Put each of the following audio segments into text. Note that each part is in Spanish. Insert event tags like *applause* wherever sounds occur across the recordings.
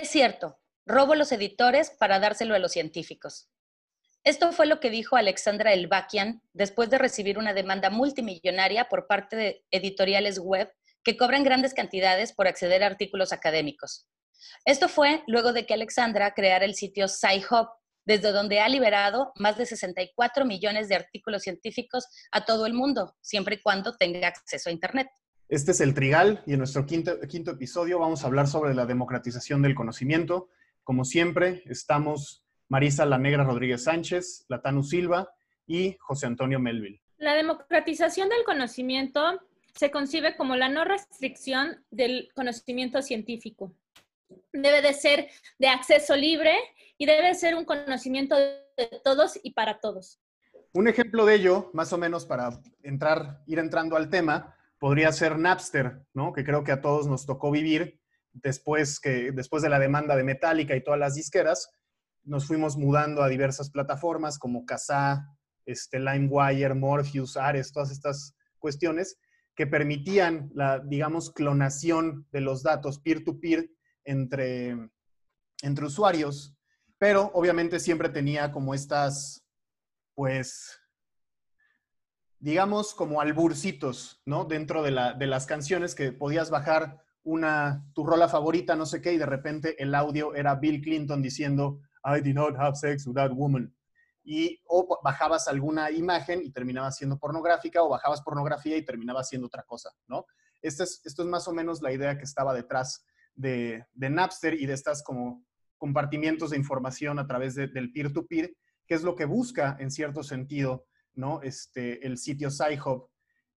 Es cierto, robo los editores para dárselo a los científicos. Esto fue lo que dijo Alexandra Elbakian después de recibir una demanda multimillonaria por parte de editoriales web que cobran grandes cantidades por acceder a artículos académicos. Esto fue luego de que Alexandra creara el sitio SciHub, desde donde ha liberado más de 64 millones de artículos científicos a todo el mundo, siempre y cuando tenga acceso a Internet. Este es el Trigal y en nuestro quinto, quinto episodio vamos a hablar sobre la democratización del conocimiento. Como siempre, estamos Marisa La Negra Rodríguez Sánchez, Latanu Silva y José Antonio Melville. La democratización del conocimiento se concibe como la no restricción del conocimiento científico. Debe de ser de acceso libre y debe ser un conocimiento de todos y para todos. Un ejemplo de ello, más o menos para entrar, ir entrando al tema, podría ser Napster, ¿no? Que creo que a todos nos tocó vivir después, que, después de la demanda de Metallica y todas las disqueras, nos fuimos mudando a diversas plataformas como Kazaa, este, LimeWire, Morpheus, Ares, todas estas cuestiones que permitían la, digamos, clonación de los datos peer-to-peer entre, entre usuarios, pero obviamente siempre tenía como estas, pues, digamos, como alburcitos, ¿no? Dentro de, la, de las canciones que podías bajar una, tu rola favorita, no sé qué, y de repente el audio era Bill Clinton diciendo, I did not have sex with that woman. Y o bajabas alguna imagen y terminaba siendo pornográfica, o bajabas pornografía y terminaba siendo otra cosa, ¿no? Este es, esto es más o menos la idea que estaba detrás de, de Napster y de estas como compartimientos de información a través del peer-to-peer, que es lo que busca en cierto sentido, ¿no? Este, el sitio SciHub,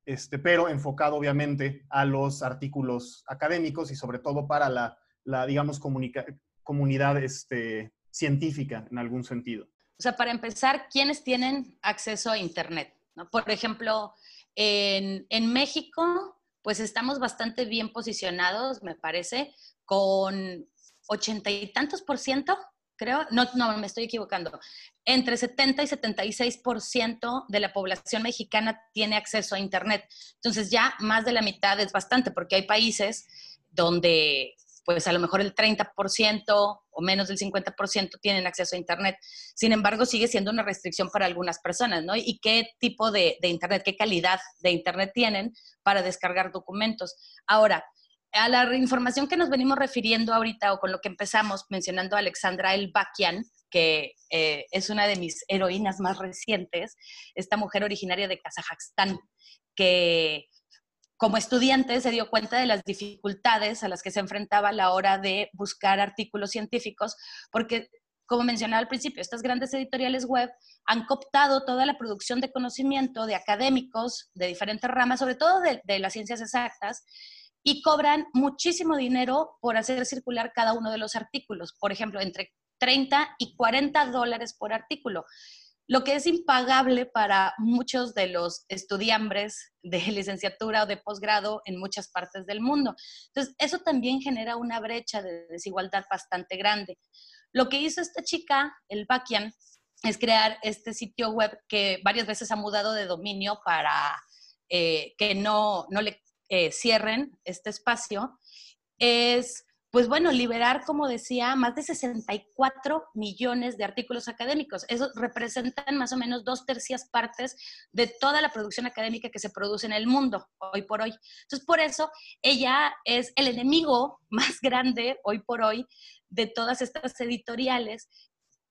este, pero enfocado obviamente a los artículos académicos y sobre todo para la, la digamos, comunidad este, científica en algún sentido. O sea, para empezar, ¿quiénes tienen acceso a Internet? Por ejemplo, en, en México, pues estamos bastante bien posicionados, me parece, con ochenta y tantos por ciento, creo, no, no, me estoy equivocando, entre 70 y 76 por ciento de la población mexicana tiene acceso a Internet. Entonces ya más de la mitad es bastante, porque hay países donde pues a lo mejor el 30% o menos del 50% tienen acceso a Internet. Sin embargo, sigue siendo una restricción para algunas personas, ¿no? ¿Y qué tipo de, Internet, qué calidad de Internet tienen para descargar documentos? Ahora, a la información que nos venimos refiriendo ahorita o con lo que empezamos mencionando a Alexandra Elbakian, que eh, es una de mis heroínas más recientes, esta mujer originaria de Kazajstán, que como estudiante se dio cuenta de las dificultades a las que se enfrentaba a la hora de buscar artículos científicos, porque, como mencionaba al principio, estas grandes editoriales web han cooptado toda la producción de conocimiento de académicos de diferentes ramas, sobre todo de, de las ciencias exactas, y cobran muchísimo dinero por hacer circular cada uno de los artículos. Por ejemplo, entre 30 y 40 dólares por artículo lo que es impagable para muchos de los estudiambres de *laughs* licenciatura o de posgrado en muchas partes del mundo. Entonces, eso también genera una brecha de desigualdad bastante grande. Lo que hizo esta chica, el Bakian, es crear este sitio web que varias veces ha mudado de dominio para eh, que no, no le eh, cierren este espacio. Es pues bueno, liberar, como decía, más de 64 millones de artículos académicos. Eso representan más o menos dos tercias partes de toda la producción académica que se produce en el mundo hoy por hoy. Entonces, por eso ella es el enemigo *laughs* más grande hoy por hoy de todas estas editoriales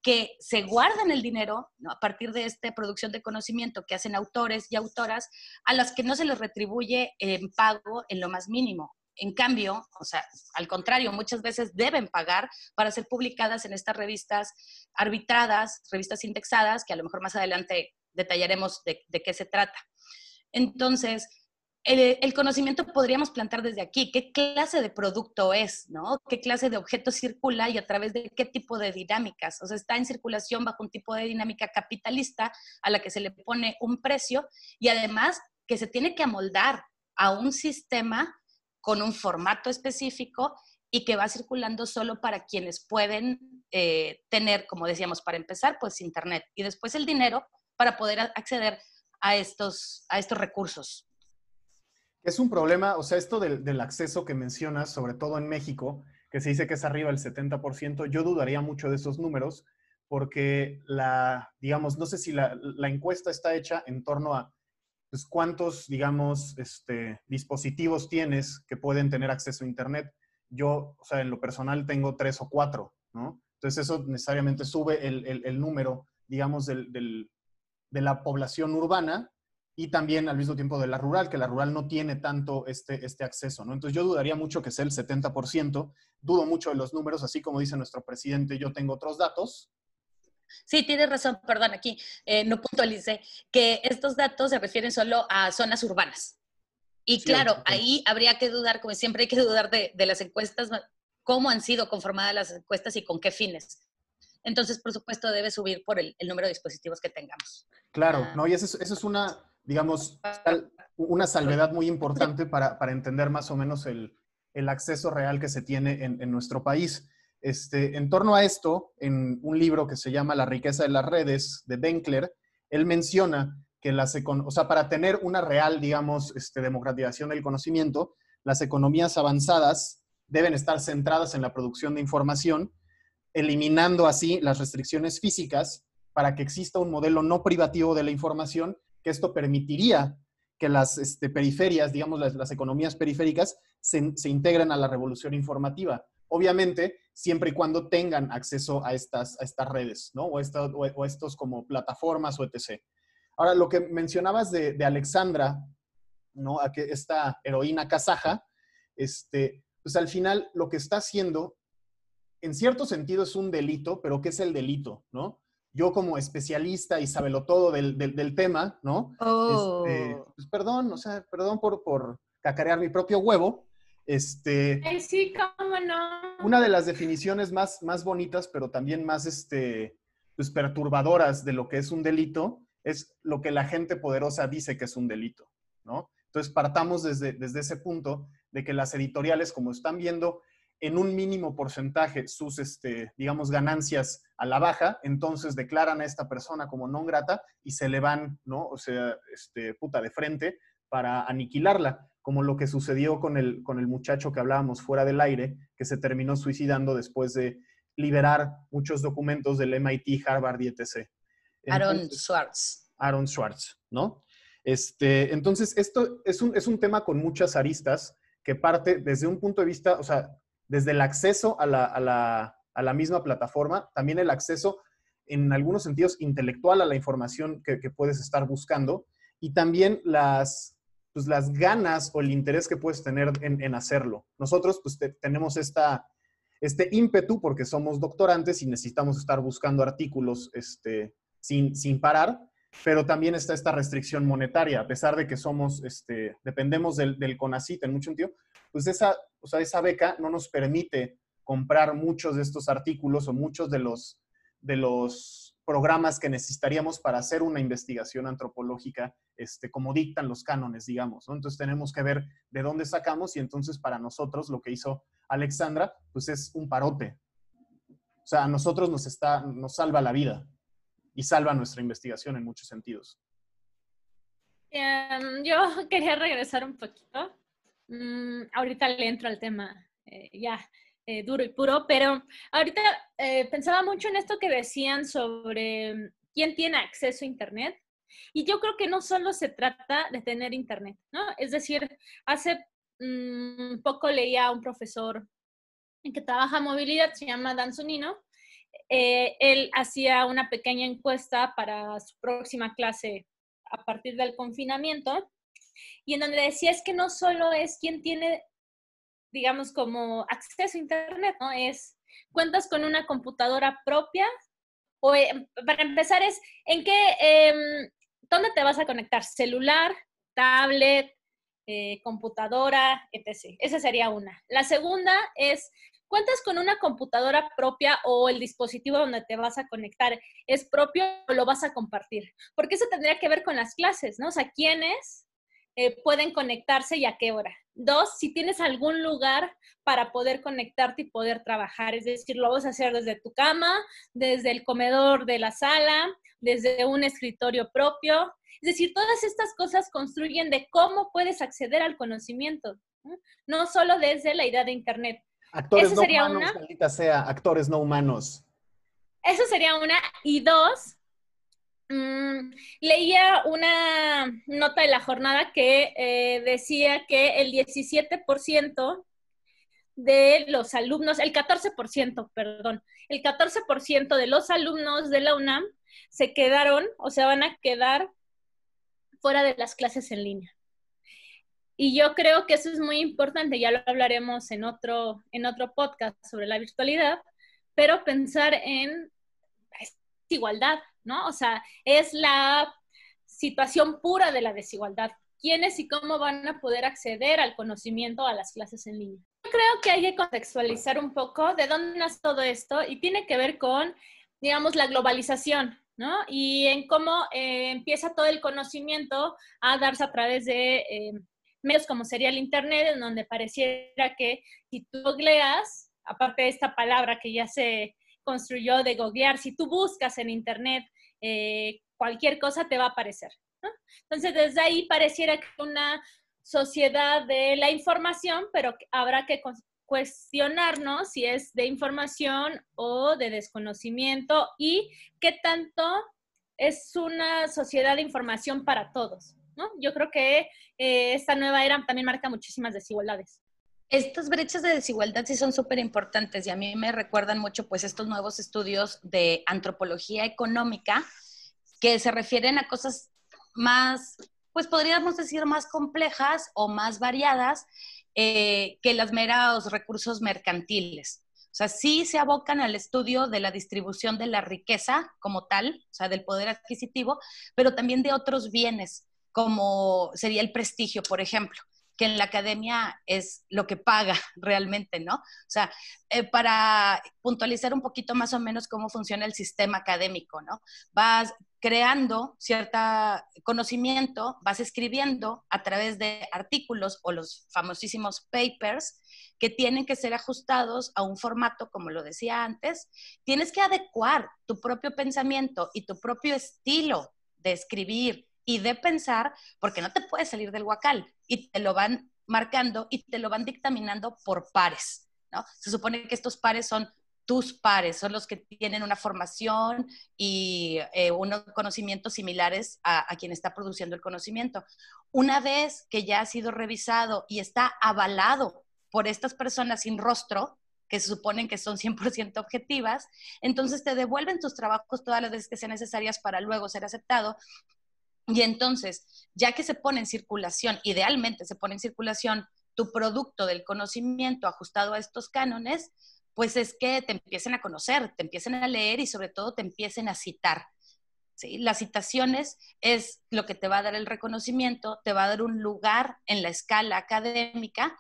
que se guardan el dinero a partir de esta producción de conocimiento que hacen autores y autoras a las que no se les retribuye en pago en lo más mínimo. En cambio, o sea, al contrario, muchas veces deben pagar para ser publicadas en estas revistas arbitradas, revistas indexadas, que a lo mejor más adelante detallaremos de, qué se trata. Entonces, el, conocimiento podríamos plantar desde aquí. ¿Qué clase de producto es? ¿no? ¿Qué clase de objeto circula y a través de qué tipo de dinámicas? O sea, está en circulación bajo un tipo de dinámica capitalista a la que se le pone un precio y además que se tiene que amoldar a un sistema con un formato específico y que va circulando solo para quienes pueden eh, tener, como decíamos, para empezar, pues Internet y después el dinero para poder acceder a estos, a estos recursos. Es un problema, o sea, esto del, acceso que mencionas, sobre todo en México, que se dice que es arriba del 70%, yo dudaría mucho de esos números porque la, digamos, no sé si la, encuesta está hecha en torno a pues, cuántos, digamos, este, dispositivos tienes que pueden tener acceso a Internet. Yo, o sea, en lo personal tengo tres o cuatro, ¿no? Entonces eso necesariamente sube el, número, digamos, de la población urbana y también al mismo tiempo de la rural, que la rural no tiene tanto este, este acceso, ¿no? Entonces yo dudaría mucho que sea el 70%, dudo mucho de los números, así como dice nuestro presidente, yo tengo otros datos. Sí, tienes razón, perdón, aquí eh, no puntualice, que estos datos se refieren solo a zonas urbanas. Y claro, ahí habría que dudar, como siempre hay que dudar de, de las encuestas, cómo han sido conformadas las encuestas y con qué fines. Entonces, por supuesto, debe subir por el, el número de dispositivos que tengamos. Claro, ah. no, y eso, eso es una, digamos, una salvedad muy importante para, entender más o menos el, acceso real que se tiene en, nuestro país. Este, en torno a esto, en un libro que se llama La riqueza de las redes, de Benkler, él menciona que para tener una real, digamos, este, democratización del conocimiento, las economías avanzadas deben estar centradas en la producción de información, eliminando así las restricciones físicas para que exista un modelo no privativo de la información que esto permitiría que las este, periferias, digamos, las, economías periféricas, se, integren a la revolución informativa. Obviamente, siempre y cuando tengan acceso a estas, a estas redes, ¿no? O, o, estos como plataformas o etc. Ahora, lo que mencionabas de, Alexandra, ¿no? A que esta heroína kazaja, este, pues al final lo que está haciendo, en cierto sentido es un delito, pero ¿qué es el delito, no? yo como especialista y sabelo todo del, del, tema, ¿no? Este, oh. pues perdón, o sea, perdón por, por cacarear mi propio huevo. Este, sí, cómo no. Una de las definiciones más, más bonitas, pero también más este, pues, perturbadoras de lo que es un delito, es lo que la gente poderosa dice que es un delito, ¿no? Entonces partamos desde, desde ese punto de que las editoriales, como están viendo en un mínimo porcentaje sus, este, digamos, ganancias a la baja, entonces declaran a esta persona como no grata y se le van, ¿no? O sea, este, puta de frente para aniquilarla, como lo que sucedió con el, con el muchacho que hablábamos fuera del aire, que se terminó suicidando después de liberar muchos documentos del MIT, Harvard y etc. Aaron Schwartz. Aaron Schwartz, ¿no? Este, entonces, esto es un, es un tema con muchas aristas que parte desde un punto de vista, o sea, desde el acceso a la, misma plataforma, también el acceso en algunos sentidos intelectual a la información que, puedes estar buscando y también las, pues, las ganas o el interés que puedes tener en, hacerlo. Nosotros pues tenemos esta, este ímpetu porque somos doctorantes y necesitamos estar buscando artículos este, sin, sin parar, pero también está esta restricción monetaria, a pesar de que somos, este, dependemos del, del CONACIT en mucho sentido, pues esa, o sea, esa beca no nos permite comprar muchos de estos artículos o muchos de los, de los programas que necesitaríamos para hacer una investigación antropológica, este, como dictan los cánones, digamos. Entonces tenemos que ver de dónde sacamos y entonces para nosotros lo que hizo Alexandra, pues es un parote. O sea, a nosotros nos, está, nos salva la vida y salva nuestra investigación en muchos sentidos. Em, yo *laughs* quería regresar un poquito Mm, ahorita le entro al tema eh, ya eh, duro y puro, pero ahorita eh, pensaba mucho en esto que decían sobre mm, quién tiene acceso a Internet. Y yo creo que no solo se trata de tener Internet, ¿no? Es decir, hace mm, poco leía a un profesor que trabaja movilidad, se llama Dan Zunino. él hacía una pequeña encuesta para su próxima clase a partir del confinamiento y en donde decía es que no solo es quien tiene, digamos, como acceso a Internet, ¿no? Es, cuentas con una computadora propia, o eh, para empezar es, ¿en qué, em, dónde te vas a conectar? ¿Celular, tablet, eh, computadora, etc. Esa sería una. La segunda es, ¿cuentas con una computadora propia o el dispositivo donde te vas a conectar es propio o lo vas a compartir? Porque eso tendría que ver con las clases, ¿no? O sea, ¿quiénes eh, pueden conectarse y a qué hora. Dos, si tienes algún lugar para poder conectarte y poder trabajar, es decir, lo vas a hacer desde tu cama, desde el comedor de la sala, desde un escritorio propio. Es decir, todas estas cosas construyen de cómo puedes acceder al conocimiento, no, no solo desde la idea de Internet. Actores no humanos, maldita sea, actores no humanos. Eso sería una. Y dos, mm, leía una nota de la jornada que eh, decía que el 17% de los alumnos, el 14%, perdón, el 14% de los alumnos de la UNAM se quedaron o se van a quedar fuera de las clases en línea. Y yo creo que eso es muy importante, ya lo hablaremos en otro, en otro podcast sobre la virtualidad, pero pensar en desigualdad, ¿no? O sea, es la situación pura de la desigualdad. ¿Quiénes y cómo van a poder acceder al conocimiento a las clases en línea? Yo creo que hay que contextualizar un poco de dónde nace todo esto y tiene que ver con, digamos, la globalización, ¿no? Y en cómo eh, empieza todo el conocimiento a darse a través de eh, medios como sería el Internet, en donde pareciera que si tú googleas, aparte de esta palabra que ya se construyó de googlear, si tú buscas en Internet eh, cualquier cosa, te va a aparecer. Entonces, desde ahí pareciera que una sociedad de la información, pero habrá que cuestionarnos si es de información o de desconocimiento y qué tanto es una sociedad de información para todos. ¿no? Yo creo que eh, esta nueva era también marca muchísimas desigualdades. Estas brechas de desigualdad sí son súper importantes y a mí me recuerdan mucho pues estos nuevos estudios de antropología económica que se refieren a cosas más, pues podríamos decir más complejas o más variadas eh, que los meros recursos mercantiles. O sea, sí se abocan al estudio de la distribución de la riqueza como tal, o sea, del poder adquisitivo, pero también de otros bienes, como sería el prestigio, por ejemplo que en la academia es lo que paga *laughs* realmente, ¿no? O sea, eh, para puntualizar un poquito más o menos cómo funciona el sistema académico, ¿no? Vas creando cierto conocimiento, vas escribiendo a través de artículos o los famosísimos papers que tienen que ser ajustados a un formato, como lo decía antes. Tienes que adecuar tu propio pensamiento y tu propio estilo de escribir, y de pensar, porque no te puedes salir del huacal y te lo van marcando y te lo van dictaminando por pares, ¿no? Se supone que estos pares son tus pares, son los que tienen una formación y eh, unos conocimientos similares a, a, quien está produciendo el conocimiento. Una vez que ya ha sido revisado y está avalado por estas personas sin rostro, que se suponen que son 100% objetivas, entonces te devuelven tus trabajos todas las veces que sean necesarias para luego ser aceptado y entonces, ya que se pone en circulación, idealmente se pone en circulación tu producto del conocimiento ajustado a estos cánones, pues es que te empiecen a conocer, te empiecen a leer y sobre todo te empiecen a citar. ¿sí? Las citaciones es lo que te va a dar el reconocimiento, te va a dar un lugar en la escala académica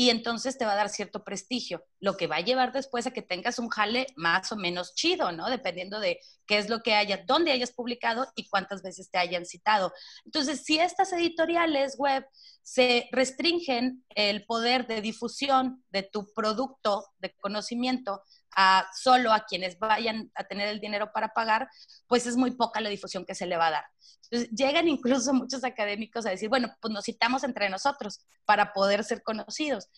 y entonces te va a dar cierto prestigio, lo que va a llevar después a que tengas un jale más o menos chido, ¿no? Dependiendo de qué es lo que haya, dónde hayas publicado y cuántas veces te hayan citado. Entonces, si estas editoriales web se restringen el poder de difusión de tu producto de conocimiento solo a quienes vayan a tener el dinero para pagar, pues es muy poca la difusión que se le va a dar. Llegan incluso muchos académicos a decir, bueno, pues nos citamos entre nosotros para poder ser conocidos.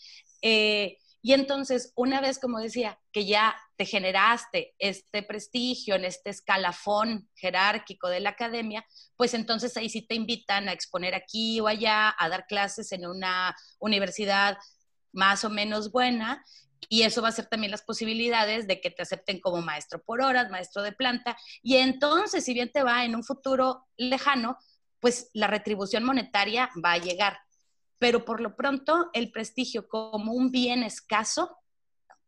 Eh, y entonces, una vez, como decía, que ya te generaste este prestigio en este escalafón jerárquico de la academia, pues entonces ahí sí te invitan a exponer aquí o allá, a dar clases en una universidad más o menos buena y eso va a ser también las posibilidades de que te acepten como maestro por horas, maestro de planta. Y entonces, si bien te va en un futuro lejano, pues la retribución monetaria va a llegar. Pero por lo pronto, el prestigio como un bien escaso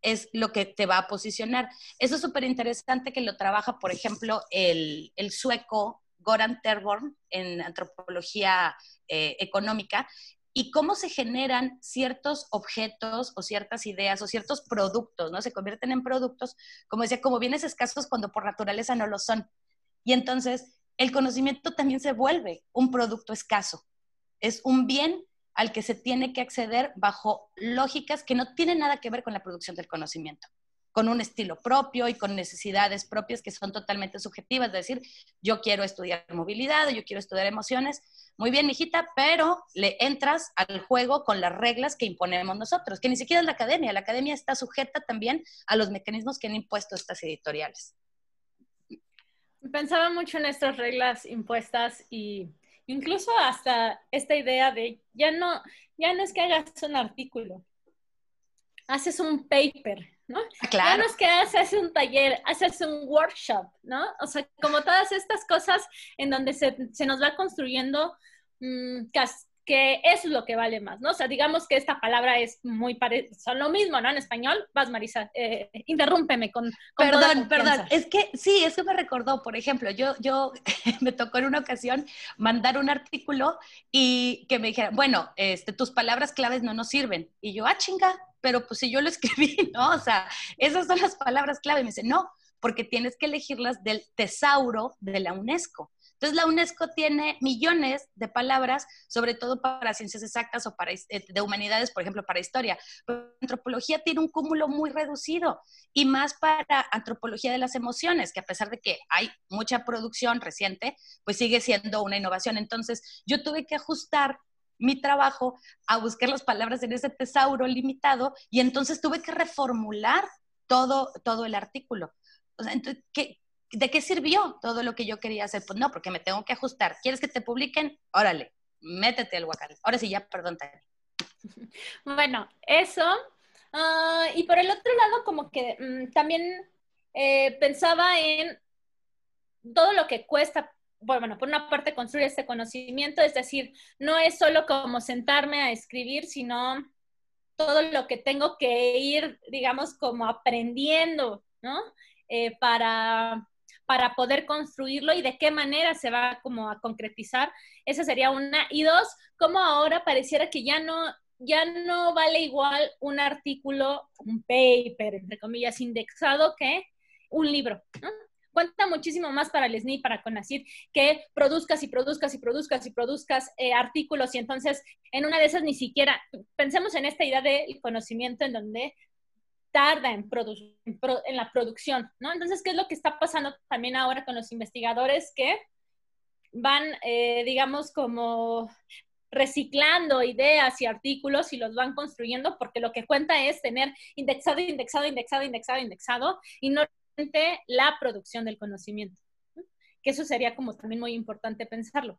es lo que te va a posicionar. Eso es súper interesante que lo trabaja, por ejemplo, el, el sueco Goran Terborn en antropología eh, económica, y cómo se generan ciertos objetos o ciertas ideas o ciertos productos, ¿no? Se convierten en productos, como decía, como bienes escasos cuando por naturaleza no lo son. Y entonces el conocimiento también se vuelve un producto escaso. Es un bien al que se tiene que acceder bajo lógicas que no tienen nada que ver con la producción del conocimiento. Con un estilo propio y con necesidades propias que son totalmente subjetivas, es decir, yo quiero estudiar movilidad yo quiero estudiar emociones. Muy bien, hijita, pero le entras al juego con las reglas que imponemos nosotros, que ni siquiera es la academia. La academia está sujeta también a los mecanismos que han impuesto estas editoriales. Pensaba mucho en estas reglas impuestas y incluso hasta esta idea de ya no, ya no es que hagas un artículo, haces un paper, ¿no? Ah, claro. Ya no es que haces un taller, haces un workshop, ¿no? O sea, como todas estas cosas en donde se, nos va construyendo mmm, que eso es lo que vale más, ¿no? O sea, digamos que esta palabra es muy parecida, son lo mismo, ¿no? En español, vas Marisa, eh, interrúmpeme con... perdón, perdón, es que sí, eso me recordó, por ejemplo, yo, yo *laughs* me tocó en una ocasión mandar un artículo y que me dijeran, bueno, este, tus palabras claves no nos sirven. Y yo, ah, chinga, pero pues si yo lo *laughs* escribí, ¿no? O sea, esas son las palabras clave. Y me dice, no, porque tienes que elegirlas del tesauro de la UNESCO. Entonces, la UNESCO tiene millones de palabras, sobre todo para ciencias exactas o para, eh, de humanidades, por ejemplo, para historia. Pero antropología tiene un cúmulo muy reducido y más para antropología de las emociones, que a pesar de que hay mucha producción reciente, pues sigue siendo una innovación. Entonces, yo tuve que ajustar mi trabajo a buscar las palabras en ese tesauro limitado y entonces tuve que reformular todo, todo el artículo. Entonces, ¿qué, ¿de qué sirvió todo lo que yo quería hacer? Pues no, porque me tengo que ajustar. ¿Quieres que te publiquen? Órale, métete al guacal. Ahora sí, ya, perdón, *laughs* Bueno, eso. Ah, y por el otro lado, como que mm, también eh, pensaba en todo lo que cuesta, bueno, por una parte construir este conocimiento, es decir, no es solo como sentarme a escribir, sino todo lo que tengo que ir, digamos, como aprendiendo, ¿no? Eh, para, para poder construirlo y de qué manera se va como a concretizar. Esa sería una. Y dos, cómo ahora pareciera que ya no, ya no vale igual un artículo, un paper, entre comillas, indexado que un libro. Cuenta muchísimo más para el SNI, para CONACYT, que produzcas y produzcas y produzcas y produzcas eh, artículos y entonces en una de esas ni siquiera, pensemos en esta idea del conocimiento en donde tarda en, en, la producción, ¿no? Entonces, ¿qué es lo que está pasando también ahora con los investigadores que van, eh, digamos, como reciclando ideas y artículos y los van construyendo porque lo que cuenta es tener indexado, indexado, indexado, indexado, indexado y no la producción del conocimiento. Que eso sería como también muy importante pensarlo.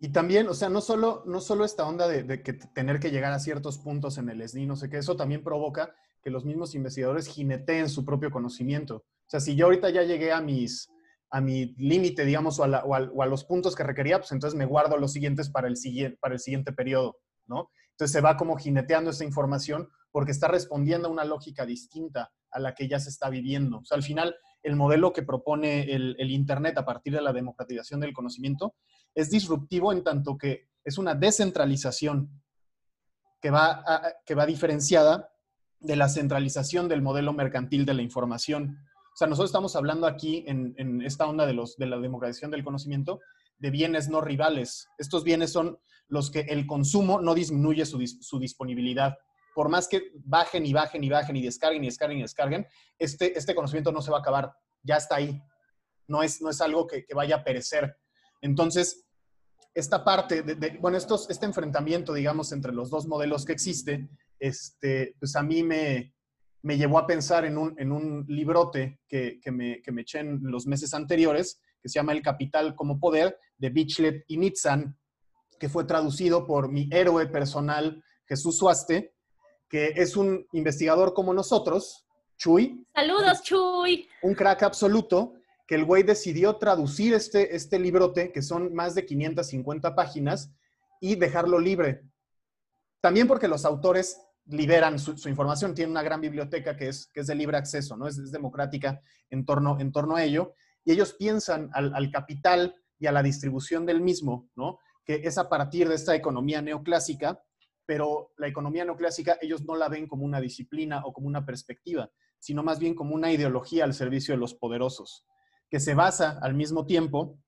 Y también, o sea, no solo, no solo esta onda de, que tener que llegar a ciertos puntos en el SNI, no sé qué, eso también provoca que los mismos investigadores jineteen su propio conocimiento. O sea, si yo ahorita ya llegué a mis a mi límite, digamos, o a, los puntos que requería, pues entonces me guardo los siguientes para el, siguiente, para el siguiente periodo, ¿no? Entonces se va como jineteando esa información porque está respondiendo a una lógica distinta a la que ya se está viviendo. O sea, al final, el modelo que propone el, el Internet a partir de la democratización del conocimiento es disruptivo en tanto que es una descentralización que va, que va diferenciada de la centralización del modelo mercantil de la información. O sea, nosotros estamos hablando aquí en, esta onda de, los, de la democratización del conocimiento de bienes no rivales. Estos bienes son los que el consumo no disminuye su, su disponibilidad. Por más que bajen y bajen y bajen y descarguen y descarguen y descarguen, este, este conocimiento no se va a acabar. Ya está ahí. No es, no es algo que, vaya a perecer. Entonces, esta parte, de, bueno, estos, este enfrentamiento, digamos, entre los dos modelos que existe, este, pues a mí me, me llevó a pensar en un, en un librote que, que, me, que me eché en los meses anteriores, que se llama El Capital como Poder, de Bichlet y Nitzan, que fue traducido por mi héroe personal, Jesús Suaste, que es un investigador como nosotros, Chuy. Saludos, Chuy. Un crack absoluto, que el güey decidió traducir este, este librote, que son más de 550 páginas, y dejarlo libre. También porque los autores liberan su, información, tienen una gran biblioteca que es, que es de libre acceso, ¿no? Es, democrática en torno, en torno a ello, y ellos piensan al, al, capital y a la distribución del mismo, ¿no? Que es a partir de esta economía neoclásica, pero la economía neoclásica ellos no la ven como una disciplina o como una perspectiva, sino más bien como una ideología al servicio de los poderosos que se basa al mismo tiempo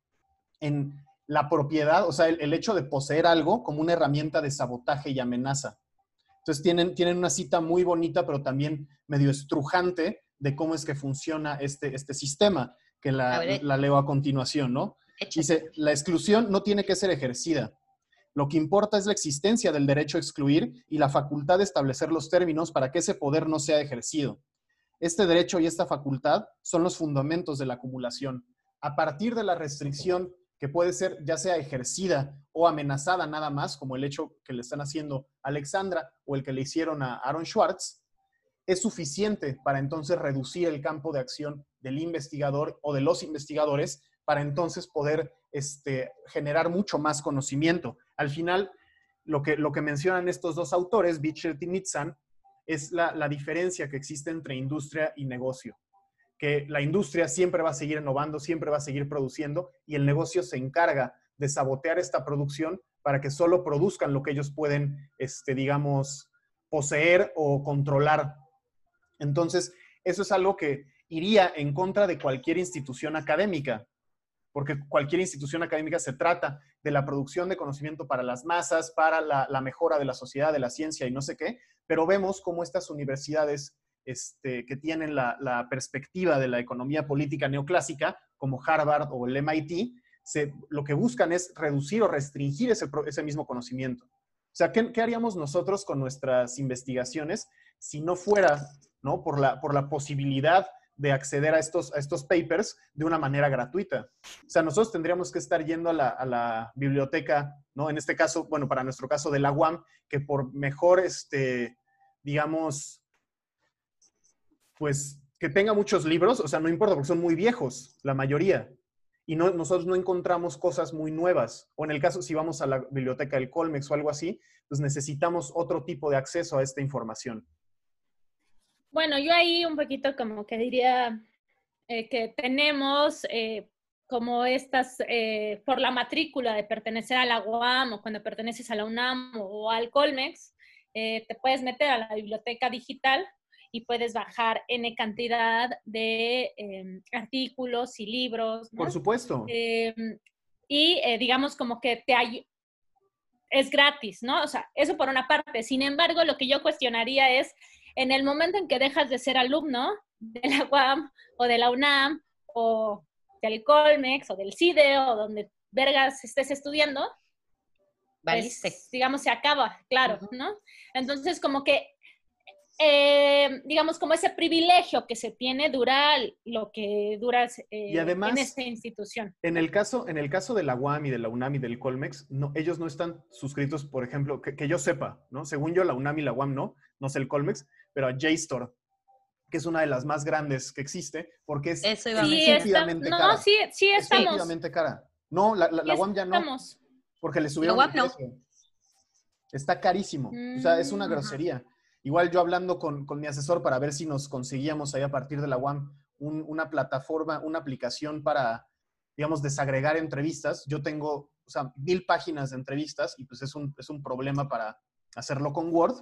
en la propiedad, o sea, el, hecho de poseer algo como una herramienta de sabotaje y amenaza. Entonces tienen, tienen una cita muy bonita, pero también medio estrujante de cómo es que funciona este, este sistema, que la, la leo a continuación, ¿no? Dice, la exclusión no tiene que ser ejercida. Lo que importa es la existencia del derecho a excluir y la facultad de establecer los términos para que ese poder no sea ejercido. Este derecho y esta facultad son los fundamentos de la acumulación. A partir de la restricción que puede ser ya sea ejercida o amenazada nada más, como el hecho que le están haciendo a Alexandra o el que le hicieron a Aaron Schwartz, es suficiente para entonces reducir el campo de acción del investigador o de los investigadores para entonces poder este, generar mucho más conocimiento. Al final, lo que, lo que mencionan estos dos autores, Bichert y Nitzan, es la, la diferencia que existe entre industria y negocio que la industria siempre va a seguir innovando, siempre va a seguir produciendo y el negocio se encarga de sabotear esta producción para que solo produzcan lo que ellos pueden, este, digamos, poseer o controlar. Entonces, eso es algo que iría en contra de cualquier institución académica, porque cualquier institución académica se trata de la producción de conocimiento para las masas, para la, mejora de la sociedad, de la ciencia y no sé qué, pero vemos cómo estas universidades este, que tienen la, perspectiva de la economía política neoclásica, como Harvard o el MIT, lo que buscan es reducir o restringir ese, mismo conocimiento. O sea, ¿qué, haríamos nosotros con nuestras investigaciones si no fuera ¿no? Por, la, por la posibilidad de acceder a estos, a estos papers de una manera gratuita. O sea, nosotros tendríamos que estar yendo a la, a la, biblioteca, ¿no? En este caso, bueno, para nuestro caso de la UAM, que por mejor, este, digamos, pues que tenga muchos libros, o sea, no importa porque son muy viejos, la mayoría. Y no, nosotros no encontramos cosas muy nuevas. O en el caso, si vamos a la biblioteca del Colmex o algo así, pues necesitamos otro tipo de acceso a esta información. Bueno, yo ahí un poquito como que diría eh, que tenemos eh, como estas, eh, por la matrícula de pertenecer a la UAM o cuando perteneces a la UNAM o al Colmex, te puedes meter a la biblioteca digital y puedes bajar N cantidad de em, artículos y libros. Por supuesto. Em, y digamos como que te hay, es gratis, ¿no? O sea, eso por una parte. Sin embargo, lo que yo cuestionaría es, en el momento en que dejas de ser alumno de la UAM o de la UNAM o del Colmex o del CIDE o donde vergas estés estudiando, pues, digamos, se acaba, claro, ¿no? Entonces, como que eh, digamos, como ese privilegio que se tiene dura lo que dura eh, en esta institución. En el, caso, en el caso de la UAM y de la UNAM y del Colmex, no, ellos no están suscritos, por ejemplo, que, yo sepa, ¿no? Según yo, la UNAM y la UAM no, no sé el Colmex, pero a JSTOR, que es una de las más grandes que existe, porque es estúpidamente cara. No, sí, sí estamos. Estúpidamente cara. No, la, la, UAM ya no. Porque le subieron el precio. Está carísimo. O sea, es una mm, grosería. Igual yo hablando con, mi asesor para ver si nos conseguíamos ahí a partir de la UAM una plataforma, una aplicación para, digamos, desagregar entrevistas. Yo tengo, o sea, mil páginas de entrevistas y pues es un, es un problema para hacerlo con Word.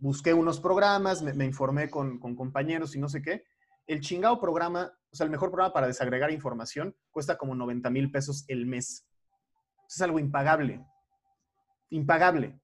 Busqué unos programas, me, informé con, con, compañeros y no sé qué. El chingado programa, o sea, el mejor programa para desagregar información cuesta como 90 mil pesos el mes. Es algo impagable. Impagable.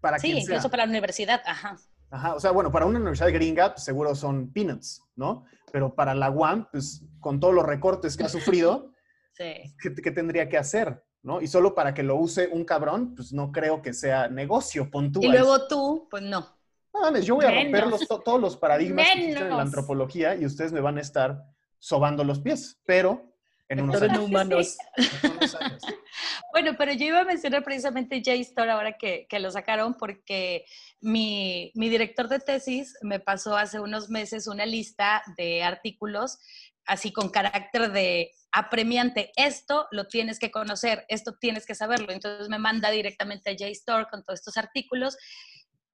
Para sí, incluso para la universidad, ajá. Ajá, o sea, bueno, para una universidad gringa pues, seguro son peanuts, ¿no? Pero para la UAM, pues con todos los recortes que ha sufrido, *laughs* ¿qué, tendría que hacer? ¿no? Y solo para que lo use un cabrón, pues no creo que sea negocio, pon Y luego tú, pues no. No, yo voy a romper todos los paradigmas que existen en la antropología y ustedes me van a estar sobando los pies, pero en unos años. humanos. *laughs* bueno, pero yo iba a mencionar precisamente JSTOR ahora que, que lo sacaron porque mi, mi, director de tesis me pasó hace unos meses una lista de artículos así con carácter de apremiante. Esto lo tienes que conocer, esto tienes que saberlo. Entonces me manda directamente a JSTOR con todos estos artículos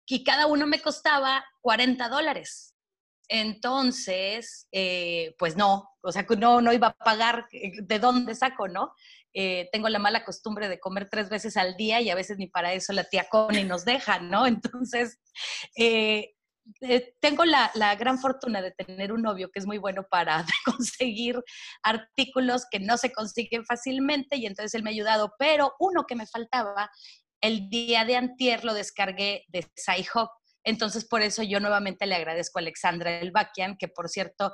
y cada uno me costaba 40 dólares. Entonces, eh, pues no, o sea, no, no iba a pagar, eh, ¿de dónde saco, no? Eh, tengo la mala costumbre de comer tres veces al día y a veces ni para eso la tía Connie nos deja, ¿no? Entonces, tengo la, la, gran fortuna de tener un novio que es muy bueno para *laughs* conseguir artículos que no se consiguen fácilmente y entonces él me ha ayudado, pero uno que me faltaba el día de antier lo descargué de Sci-Hub. Entonces, por eso yo nuevamente le agradezco a Alexandra Elbakian, que por cierto,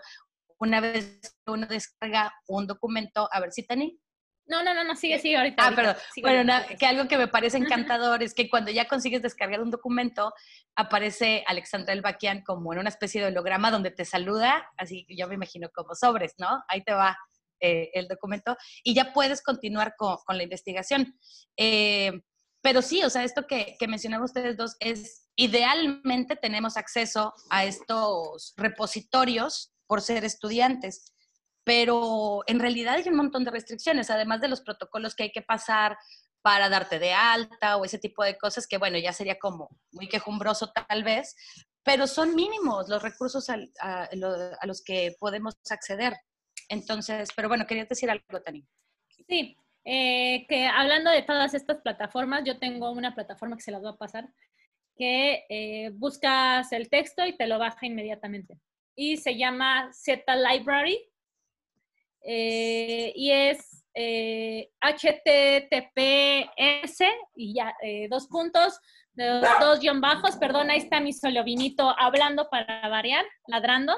una vez uno descarga un documento, a ver si Tani. No, no, no, no, sigue, sigue ahorita. Ah, perdón. bueno, que algo que me parece encantador es que cuando ya consigues descargar un documento, aparece Alexandra Elbakian como en una especie de holograma donde te saluda, así que yo me imagino como sobres, ¿no? Ahí te va eh, el documento y ya puedes continuar con, la investigación. Eh, pero sí, o sea, esto que, que mencionaban ustedes dos es, idealmente tenemos acceso a estos repositorios por ser estudiantes, pero en realidad hay un montón de restricciones, además de los protocolos que hay que pasar para darte de alta o ese tipo de cosas que, bueno, ya sería como muy quejumbroso tal vez, pero son mínimos los recursos a, los que podemos acceder. Entonces, pero bueno, quería decir algo, Tani. Sí, eh, que hablando de todas estas plataformas, yo tengo una plataforma que se las voy a pasar, que eh, buscas el texto y te lo baja inmediatamente. Y se llama Z Library. Eh, y es HTTPS y ya, dos puntos, dos, guion bajos, perdón, ahí está mi solovinito hablando para variar, ladrando.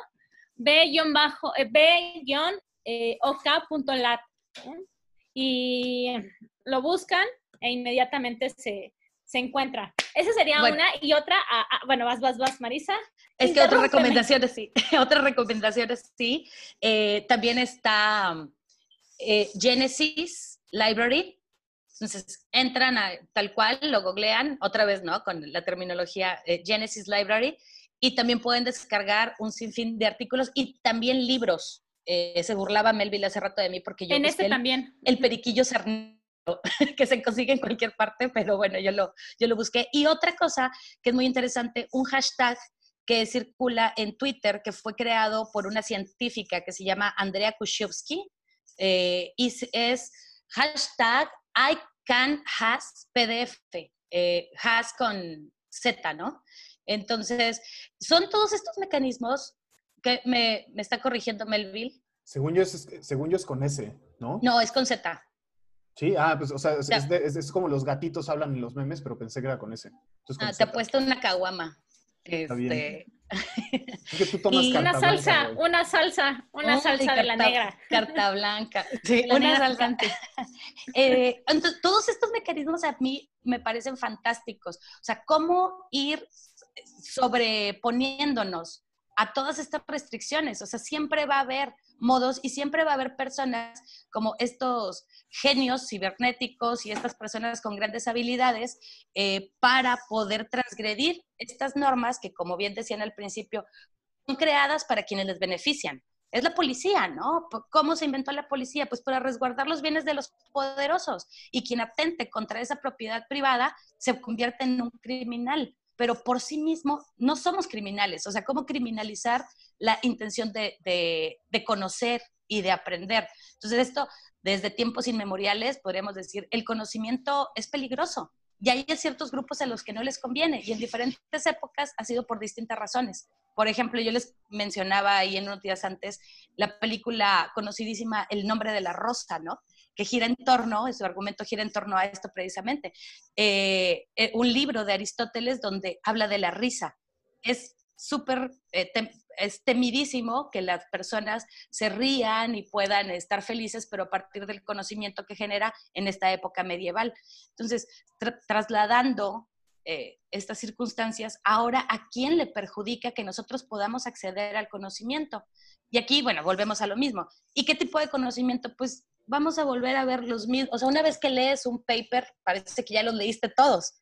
B-B-ok.lat y lo buscan e inmediatamente se, encuentra. Esa sería una y otra, ah, ah, bueno, vas, vas, vas, Marisa. Es que otras recomendaciones sí, *laughs* otras recomendaciones sí. Eh, también está eh, Genesis Library. Entonces, entran a, tal cual, lo googlean, otra vez, ¿no? Con la terminología eh, Genesis Library. Y también pueden descargar un sinfín de artículos y también libros. Eh, se burlaba Melville hace rato de mí porque yo... En este también. El periquillo cernero *laughs* que se consigue en cualquier parte, pero bueno, yo lo, yo lo busqué. Y otra cosa que es muy interesante, un hashtag que circula en Twitter, que fue creado por una científica que se llama Andrea Kushevsky, eh, y es hashtag I can has PDF, eh, has con Z, ¿no? Entonces, son todos estos mecanismos que me, está corrigiendo Melville. Según yo, es, según yo es con S, ¿no? No, es con Z. Sí, ah, pues, o sea, es, como los gatitos hablan en los memes, pero pensé que era con S. ah, te ha puesto una caguama. Este... *laughs* que tú tomas y una salsa, una salsa, una salsa de la negra. Carta blanca. *laughs* Sí, una salsa. *laughs* eh, entonces, todos estos mecanismos a mí me parecen fantásticos. O sea, cómo ir sobreponiéndonos a todas estas restricciones. O sea, siempre va a haber modos y siempre va a haber personas como estos genios cibernéticos y estas personas con grandes habilidades eh, para poder transgredir estas normas que, como bien decían al principio, son creadas para quienes les benefician. Es la policía, ¿no? ¿Cómo se inventó la policía? Pues para resguardar los bienes de los poderosos. Y quien atente contra esa propiedad privada se convierte en un criminal pero por sí mismo no somos criminales. O sea, ¿cómo criminalizar la intención de, de, conocer y de aprender? Entonces, esto, desde tiempos inmemoriales, podríamos decir, el conocimiento es peligroso. Y hay ciertos grupos a los que no les conviene y en diferentes épocas ha sido por distintas razones. Por ejemplo, yo les mencionaba ahí en unos días antes la película conocidísima El nombre de la rosa, ¿no? Que gira en torno, su argumento gira en torno a esto precisamente. Eh, eh, un libro de Aristóteles donde habla de la risa. Es súper, eh, temidísimo que las personas se rían y puedan estar felices, pero a partir del conocimiento que genera en esta época medieval. Entonces, trasladando estas circunstancias, ahora a quién le perjudica que nosotros podamos acceder al conocimiento. Y aquí, bueno, volvemos a lo mismo. ¿Y qué tipo de conocimiento? Pues vamos a volver a ver los mismos. O sea, una vez que lees un paper, parece que ya los leíste todos.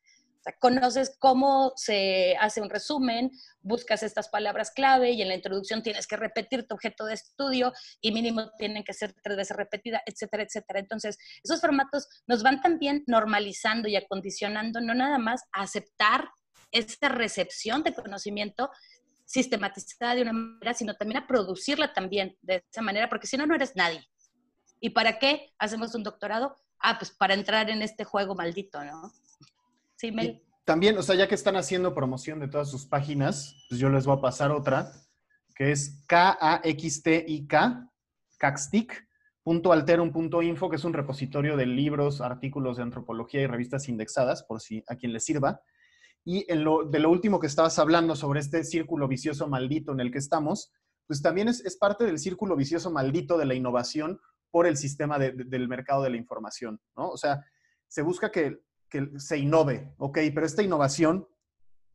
Conoces cómo se hace un resumen, buscas estas palabras clave y en la introducción tienes que repetir tu objeto de estudio y mínimo tienen que ser tres veces repetida, etcétera, etcétera. Entonces, esos formatos nos van también normalizando y acondicionando no nada más a aceptar esta recepción de conocimiento sistematizada de una manera, sino también a producirla también de esa manera, porque si no, no eres nadie. ¿Y para qué hacemos un doctorado? Ah, pues para entrar en este juego maldito, ¿no? Sí, Mel. también, o sea, ya que están haciendo promoción de todas sus páginas, pues yo les voy a pasar otra, que es K-A-X-T-I-K, Caxtic, .alterum.info, que es un repositorio de libros, artículos de antropología y revistas indexadas, por si a quien le sirva. Y en lo, de lo último que estabas hablando sobre este círculo vicioso maldito en el que estamos, pues también es, es parte del círculo vicioso maldito de la innovación por el sistema del mercado de la información, ¿no? O sea, se busca que, que se innove, ¿ok? Pero esta innovación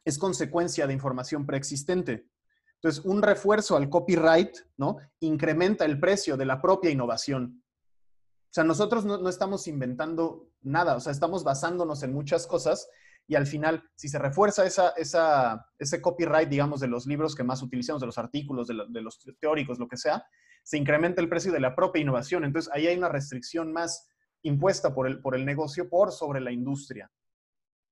es consecuencia de información preexistente. Entonces, un refuerzo al copyright, ¿no? Incrementa el precio de la propia innovación. O sea, nosotros no, estamos inventando nada, o sea, estamos basándonos en muchas cosas y al final, si se refuerza esa, ese copyright, digamos, de los libros que más utilizamos, de los artículos, de, los teóricos, lo que sea, se incrementa el precio de la propia innovación. Entonces, ahí hay una restricción más impuesta por el, por el negocio por sobre la industria.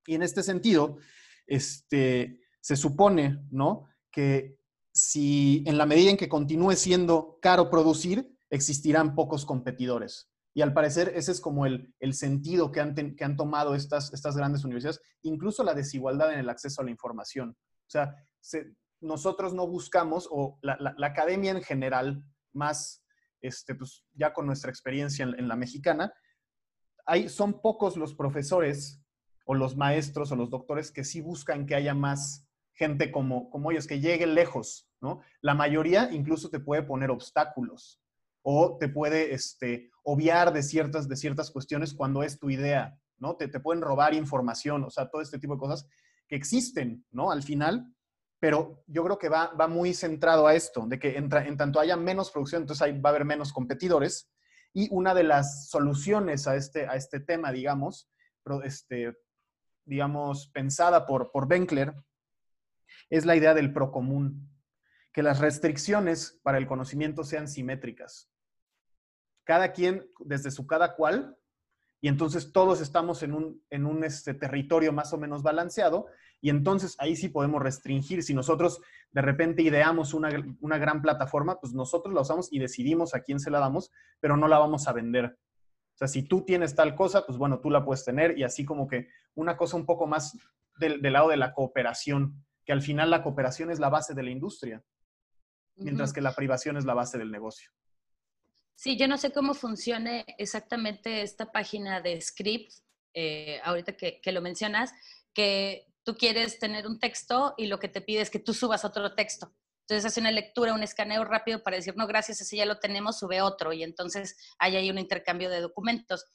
Y en este sentido, este, se supone, ¿no? Que si en la medida en que continúe siendo caro producir, existirán pocos competidores. Y al parecer ese es como el, sentido que han, que han tomado estas, estas grandes universidades, incluso la desigualdad en el acceso a la información. O sea, nosotros no buscamos, o la, academia en general, más este, pues, ya con nuestra experiencia en, la mexicana, hay, son pocos los profesores o los maestros o los doctores que sí buscan que haya más gente como, como ellos, que lleguen lejos, ¿no? La mayoría incluso te puede poner obstáculos o te puede este, obviar de ciertas, de ciertas cuestiones cuando es tu idea, ¿no? Te, te pueden robar información, o sea, todo este tipo de cosas que existen, ¿no? Al final, pero yo creo que va, va muy centrado a esto, de que en, tanto haya menos producción, entonces ahí va a haber menos competidores. Y una de las soluciones a este, a este tema, digamos, este, digamos, pensada por, por Benkler, es la idea del procomún que las restricciones para el conocimiento sean simétricas. Cada quien desde su cada cual, y entonces todos estamos en un, en un este, territorio más o menos balanceado, y entonces ahí sí podemos restringir. Si nosotros de repente ideamos una, una gran plataforma, pues nosotros la usamos y decidimos a quién se la damos, pero no la vamos a vender. O sea, si tú tienes tal cosa, pues bueno, tú la puedes tener y así como que una cosa un poco más del, del lado de la cooperación, que al final la cooperación es la base de la industria mientras que la privación es la base del negocio. Sí, yo no sé cómo funcione exactamente esta página de script, eh, ahorita que, lo mencionas, que tú quieres tener un texto y lo que te pide es que tú subas otro texto. Entonces hace una lectura, un escaneo rápido para decir, no, gracias, ese ya lo tenemos, sube otro. Y entonces ahí hay un intercambio de documentos.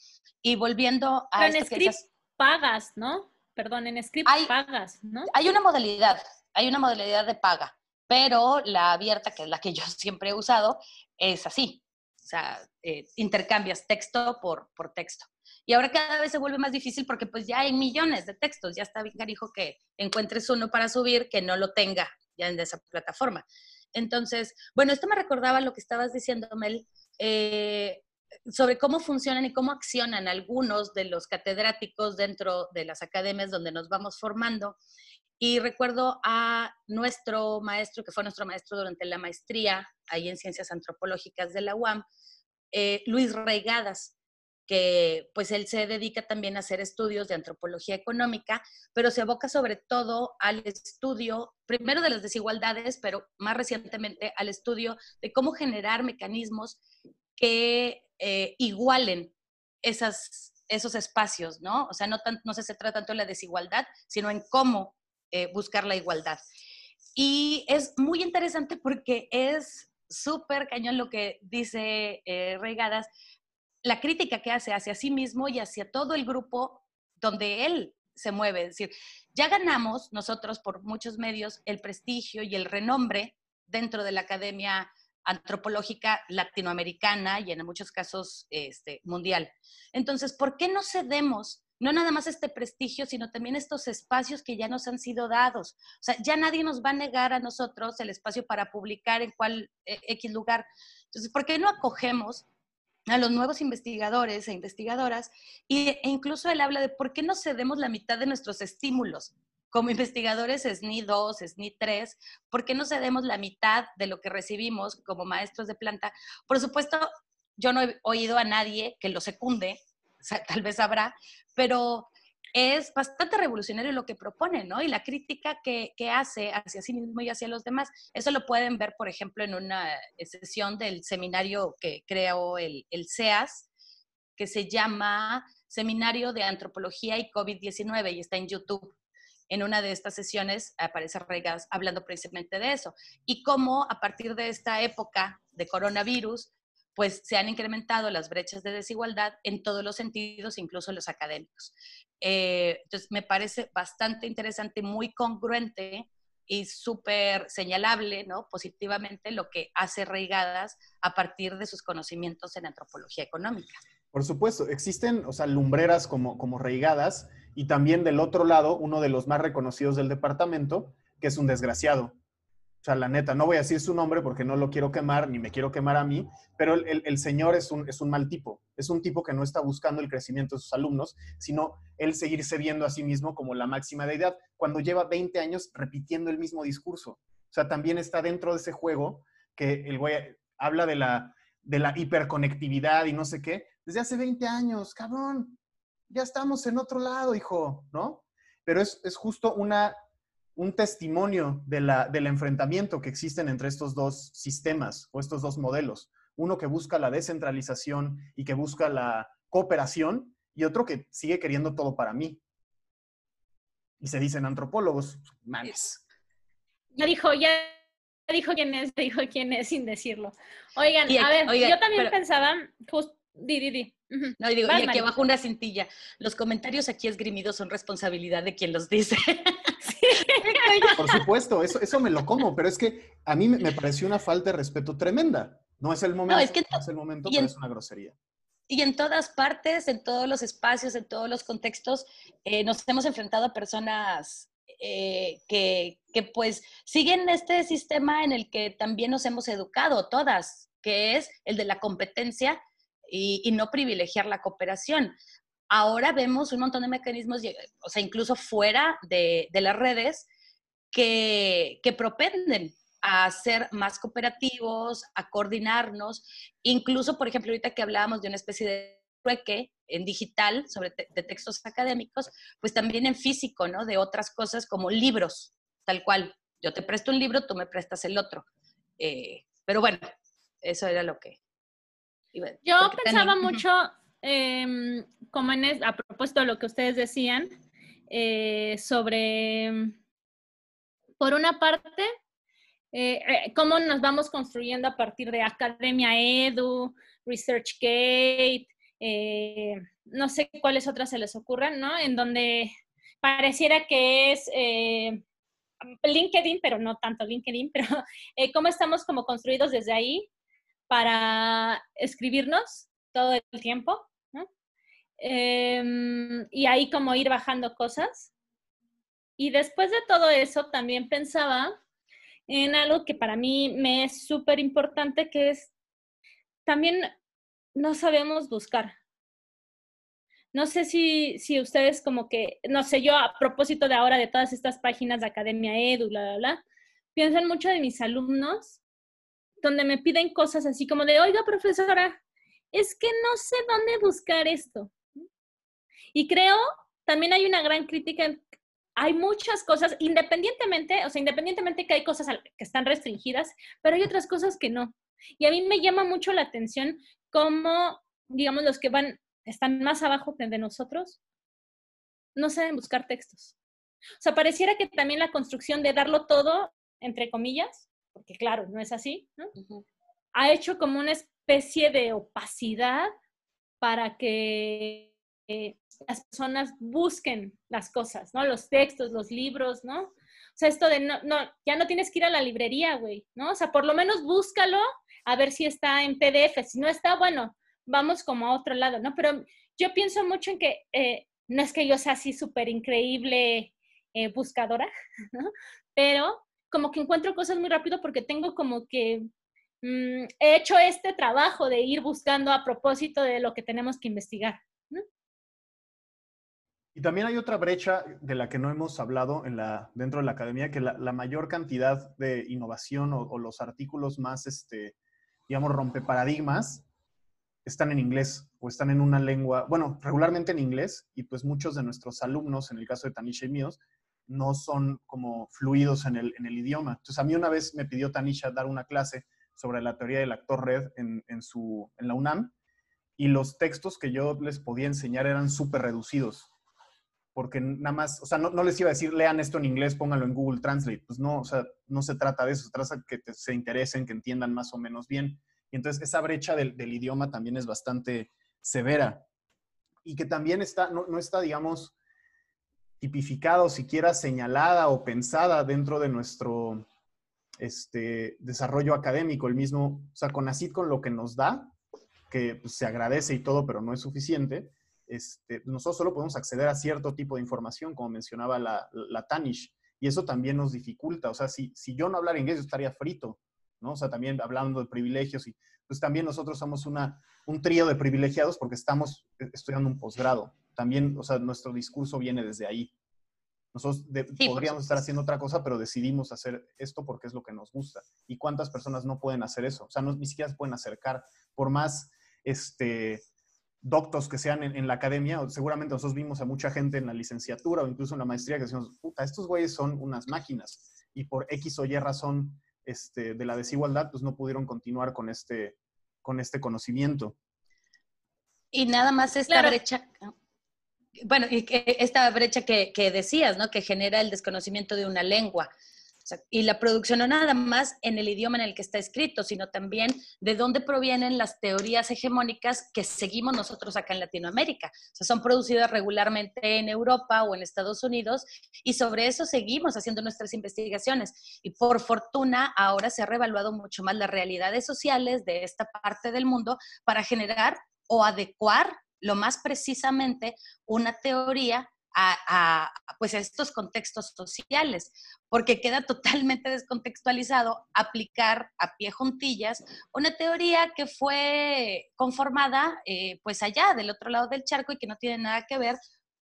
Y volviendo a... Pero en script pagas, ¿no? Perdón, en script pagas, ¿no? Hay una modalidad, hay una modalidad de paga pero la abierta, que es la que yo *laughs* siempre he usado, es así. Sea, eh, intercambias texto por, por texto. Y ahora cada vez se vuelve más difícil porque pues ya hay millones de textos. Ya está bien carijo que encuentres uno para subir que no lo tenga ya en esa plataforma. Entonces, bueno, esto me recordaba lo que estabas diciendo, Mel, eh, sobre cómo funcionan y cómo accionan algunos de los catedráticos dentro de las academias donde nos vamos formando. Y recuerdo a nuestro maestro, que fue nuestro maestro durante la maestría ahí en Ciencias Antropológicas de la UAM, eh, Luis Reigadas, que pues él se dedica también a hacer estudios de antropología económica, pero se aboca sobre todo al estudio, primero de las desigualdades, pero más recientemente al estudio de cómo generar mecanismos que eh, igualen esas, esos espacios, ¿no? O sea, no, no se trata tanto de la desigualdad, sino en cómo eh, buscar la igualdad. Y es muy interesante porque es súper cañón lo que dice eh, Regadas, la crítica que hace hacia sí mismo y hacia todo el grupo donde él se mueve. Es decir, ya ganamos nosotros por muchos medios el prestigio y el renombre dentro de la Academia Antropológica Latinoamericana y en muchos casos este, mundial. Entonces, ¿por qué no cedemos no nada más este prestigio, sino también estos espacios que ya nos han sido dados. O sea, ya nadie nos va a negar a nosotros el espacio para publicar en cuál eh, X lugar. Entonces, ¿por qué no acogemos a los nuevos investigadores e investigadoras? Y, e incluso él habla de por qué no cedemos la mitad de nuestros estímulos. Como investigadores SNI 2, SNI 3, ¿por qué no cedemos la mitad de lo que recibimos como maestros de planta? Por supuesto, yo no he oído a nadie que lo secunde, tal vez habrá, pero es bastante revolucionario lo que propone, ¿no? Y la crítica que, hace hacia sí mismo y hacia los demás. Eso lo pueden ver, por ejemplo, en una sesión del seminario que creó el, el CEAS, que se llama Seminario de Antropología y COVID-19 y está en YouTube. En una de estas sesiones aparece Regas hablando precisamente de eso y cómo a partir de esta época de coronavirus, pues se han incrementado las brechas de desigualdad en todos los sentidos, incluso los académicos. Eh, entonces, me parece bastante interesante, muy congruente y súper señalable, ¿no? Positivamente lo que hace Reigadas a partir de sus conocimientos en antropología económica. Por supuesto, existen, o sea, lumbreras como, como reigadas y también del otro lado, uno de los más reconocidos del departamento, que es un desgraciado. O sea, la neta, no voy a decir su nombre porque no lo quiero quemar, ni me quiero quemar a mí, pero el, señor es un, es un mal tipo. Es un tipo que no está buscando el crecimiento de sus alumnos, sino él seguirse viendo a sí mismo como la máxima deidad, cuando lleva 20 años repitiendo el mismo discurso. O sea, también está dentro de ese juego que el güey habla de la, de la hiperconectividad y no sé qué, desde hace 20 años, cabrón, ya estamos en otro lado, hijo, ¿no? Pero es, justo una, un testimonio de la, del enfrentamiento que existen entre estos dos sistemas o estos dos modelos. Uno que busca la descentralización y que busca la cooperación y otro que sigue queriendo todo para mí. Y se dicen antropólogos, manes. Ya dijo, ya dijo quién es, dijo quién es sin decirlo. Oigan, a ver, yo también pensaba, justo, Di, di, di. No, digo, y aquí abajo una cintilla. Los comentarios aquí esgrimidos son responsabilidad de quien los dice. *laughs* *laughs* Por supuesto, eso, eso me lo como, pero es que a mí me pareció una falta de respeto tremenda. No es el momento, no, es, que es el momento, pero es una grosería. Y en todas partes, en todos los espacios, en todos los contextos, eh, nos hemos enfrentado a personas eh, que, que pues siguen este sistema en el que también nos hemos educado todas, que es el de la competencia y, no privilegiar la cooperación. Ahora vemos un montón de mecanismos, o sea, incluso fuera de, las redes, que, que propenden a ser más cooperativos, a coordinarnos, incluso, por ejemplo, ahorita que hablábamos de una especie de trueque en digital sobre de textos académicos, pues también en físico, ¿no? De otras cosas como libros, tal cual. Yo te presto un libro, tú me prestas el otro. Eh, pero bueno, eso era lo que, yo pensaba mucho, em, como en a propósito de lo que ustedes decían, eh, sobre, por una parte, eh, eh, cómo nos vamos construyendo a partir de Academia Edu, ResearchGate, no sé cuáles otras se les ocurran, ¿no? En donde pareciera que es LinkedIn, pero no tanto LinkedIn, pero *laughs* cómo estamos como construidos desde ahí para escribirnos todo el tiempo, em, y ahí como ir bajando cosas. Y después de todo eso, también pensaba en algo que para mí me es súper importante, que es también no sabemos buscar. No sé si, si ustedes como que, no sé, yo a propósito de ahora de todas estas páginas de Academia Edu, bla, bla, bla, piensan mucho de mis alumnos donde me piden cosas así como de, oiga, profesora, es que no sé dónde buscar esto. Y creo, también hay una gran crítica, hay muchas cosas, independientemente, o sea, independientemente que hay cosas que están restringidas, pero hay otras cosas que no. Y a mí me llama mucho la atención cómo, digamos, los que van, están más abajo que de nosotros, no saben buscar textos. O sea, pareciera que también la construcción de darlo todo, entre comillas, porque claro, no es así, ¿no? ha hecho como una especie de opacidad para que eh, las personas busquen las cosas, ¿no? Los textos, los libros, ¿no? O sea, esto de no, no, ya no tienes que ir a la librería, güey, ¿no? O sea, por lo menos búscalo a ver si está en PDF. Si no está, bueno, vamos como a otro lado, ¿no? Pero yo pienso mucho en que eh, no es que yo sea así súper increíble eh, buscadora, *laughs* ¿no? Pero como que encuentro cosas muy rápido porque tengo como que mm, he hecho este trabajo de ir buscando a propósito de lo que tenemos que investigar. Y también hay otra brecha de la que no hemos hablado en la, dentro de la academia, que la, mayor cantidad de innovación o, los artículos más, este, digamos, rompe paradigmas, están en inglés o están en una lengua, bueno, regularmente en inglés, y pues muchos de nuestros alumnos, en el caso de Tanisha y míos, no son como fluidos en el, idioma. Entonces, a mí una vez me pidió Tanisha dar una clase sobre la teoría del actor red en, en la UNAM, y los textos que yo les podía enseñar eran súper reducidos, porque nada más, o sea, no, no, les iba a decir, lean esto en inglés, pónganlo en Google Translate, pues no, o sea, no se trata de eso, se trata de que se interesen, que entiendan más o menos bien. Y entonces esa brecha del, del idioma también es bastante severa y que también está, no, no está, digamos, tipificada o siquiera señalada o pensada dentro de nuestro este, desarrollo académico. El mismo, o sea, con así con lo que nos da, que pues, se agradece y todo, pero no es suficiente, este, nosotros solo podemos acceder a cierto tipo de información, como mencionaba la, la Tanish, y eso también nos dificulta. O sea, si, si yo no hablara inglés, yo estaría frito, ¿no? O sea, también hablando de privilegios, y pues también nosotros somos una, un trío de privilegiados porque estamos eh, estudiando un posgrado. También, o sea, nuestro discurso viene desde ahí. Nosotros de, sí, podríamos estar haciendo otra cosa, pero decidimos hacer esto porque es lo que nos gusta. ¿Y cuántas personas no pueden hacer eso? O sea, no, ni siquiera se pueden acercar. Por más este, doctos que sean en, en, la academia, seguramente nosotros vimos a mucha gente en la licenciatura o incluso en la maestría que decimos, puta, estos güeyes son unas máquinas y por X o Y razón este, de la desigualdad, pues no pudieron continuar con este, con este conocimiento. Y nada más esta claro. brecha, bueno, y esta brecha que, que, decías, ¿no? Que genera el desconocimiento de una lengua. Y la producción no nada más en el idioma en el que está escrito, sino también de dónde provienen las teorías hegemónicas que seguimos nosotros acá en Latinoamérica. O son producidas regularmente en Europa o en Estados Unidos y sobre eso seguimos haciendo nuestras investigaciones. Y por fortuna ahora se ha revaluado mucho más las realidades sociales de esta parte del mundo para generar o adecuar lo más precisamente una teoría a, pues estos contextos sociales, porque queda *laughs* totalmente descontextualizado aplicar a pie juntillas una teoría que fue conformada eh, pues allá del otro lado del charco y que no tiene nada que ver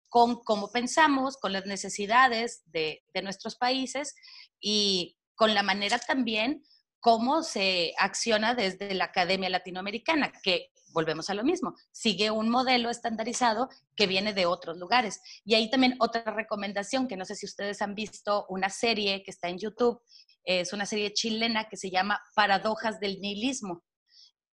con cómo pensamos, con las necesidades de, de nuestros países y con la manera también cómo se acciona desde la Academia Latinoamericana, que volvemos a lo mismo, sigue un modelo estandarizado que viene de otros lugares. Y ahí también otra recomendación, que no sé si ustedes han visto una serie que está en YouTube, es una serie chilena que se llama Paradojas del Nihilismo.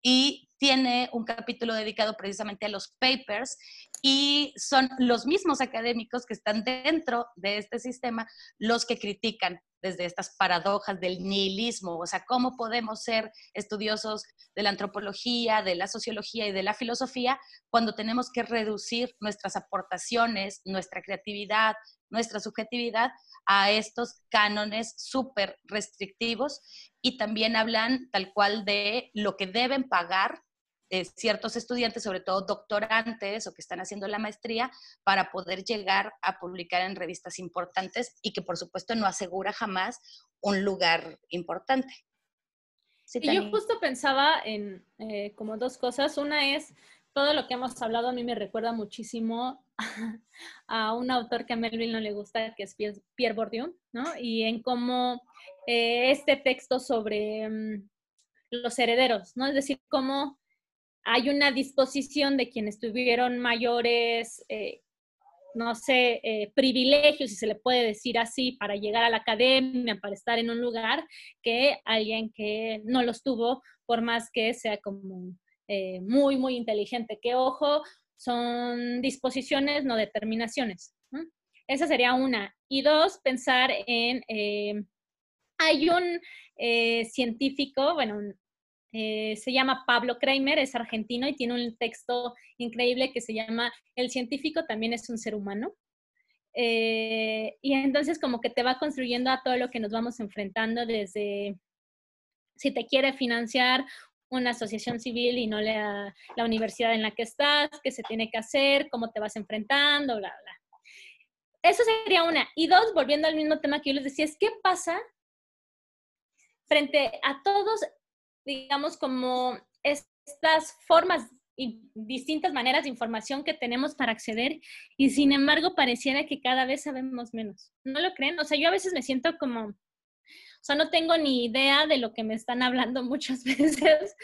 Y tiene un capítulo dedicado precisamente a los papers y son los mismos académicos que están dentro de este sistema los que critican desde estas paradojas del nihilismo, o sea, cómo podemos ser estudiosos de la antropología, de la sociología y de la filosofía cuando tenemos que reducir nuestras aportaciones, nuestra creatividad, nuestra subjetividad a estos cánones súper restrictivos y también hablan tal cual de lo que deben pagar eh, ciertos estudiantes, sobre todo doctorantes o que están haciendo la maestría, para poder llegar a publicar en revistas importantes y que por supuesto no asegura jamás un lugar importante. Sí, y yo justo pensaba en eh, como dos cosas. Una es, todo lo que hemos hablado a mí me recuerda muchísimo *laughs* a, un autor que a Melville no le gusta, que es Pierre Bourdieu, ¿no? Y en cómo eh, este texto sobre um, los herederos, ¿no? Es decir, cómo hay una disposición de quienes tuvieron mayores, eh, no sé, eh, privilegios, si se le puede decir así, para llegar a la academia, para estar en un lugar, que alguien que no los tuvo, por más que sea como eh, muy, muy inteligente. Que ojo, son disposiciones, no determinaciones. Esa sería una. Y dos, pensar en... Eh, hay un eh, científico, bueno, eh, se llama Pablo Kramer, es argentino y tiene un texto increíble que se llama El científico también es un ser humano. Eh, y entonces como que te va construyendo a todo lo que nos vamos enfrentando desde si te quiere financiar una asociación civil y no la, la universidad en la que estás, qué se tiene que hacer, cómo te vas enfrentando, bla, bla. Eso sería una. Y dos, volviendo al mismo tema que yo les decía, es qué pasa frente a todos digamos, como estas formas y distintas maneras de información que tenemos para acceder y sin embargo pareciera que cada vez sabemos menos. ¿No lo creen? O sea, yo a veces me siento como, O sea, no tengo ni idea de lo que me están hablando *laughs* muchas veces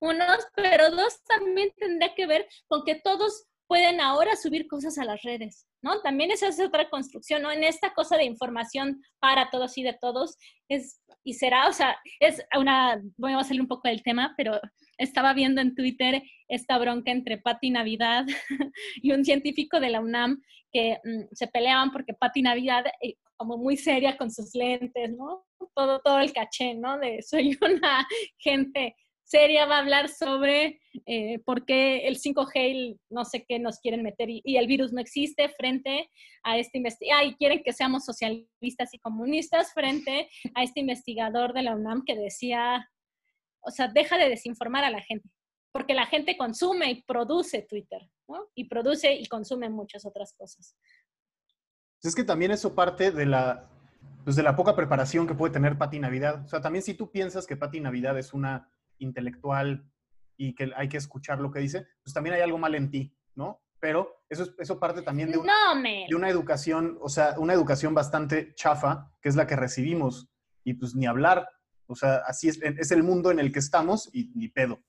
unos, pero dos también tendría que ver con que todos pueden ahora subir cosas a las redes, ¿no? También esa es otra construcción, ¿no? En esta cosa de información para todos y de todos, es, y será, o sea, es una, voy a salir un poco del tema, pero estaba viendo en Twitter esta bronca entre Patti Navidad *laughs* y un científico de la UNAM que mm, se peleaban porque Patti Navidad, eh, como muy seria con sus lentes, ¿no? Todo, todo el caché, ¿no? De soy *laughs* una gente seria, va a hablar sobre eh, por qué el 5G, no sé qué, nos quieren meter y, el virus no existe frente a este investigador, y quieren que seamos socialistas y comunistas frente a este investigador de la UNAM que decía, o sea, deja de desinformar a la gente, porque la gente consume y produce Twitter, ¿no? Y produce y consume muchas otras cosas. Es que también eso parte de la, pues de la poca preparación que puede tener Pati Navidad. O sea, también si tú piensas que Pati Navidad es una intelectual y que hay que escuchar lo que dice, pues también hay algo mal en ti, ¿no? Pero eso, eso parte también de, de una educación, o sea, una educación bastante chafa, que es la que recibimos, y pues ni hablar, o sea, así es, es el mundo en el que estamos y ni pedo.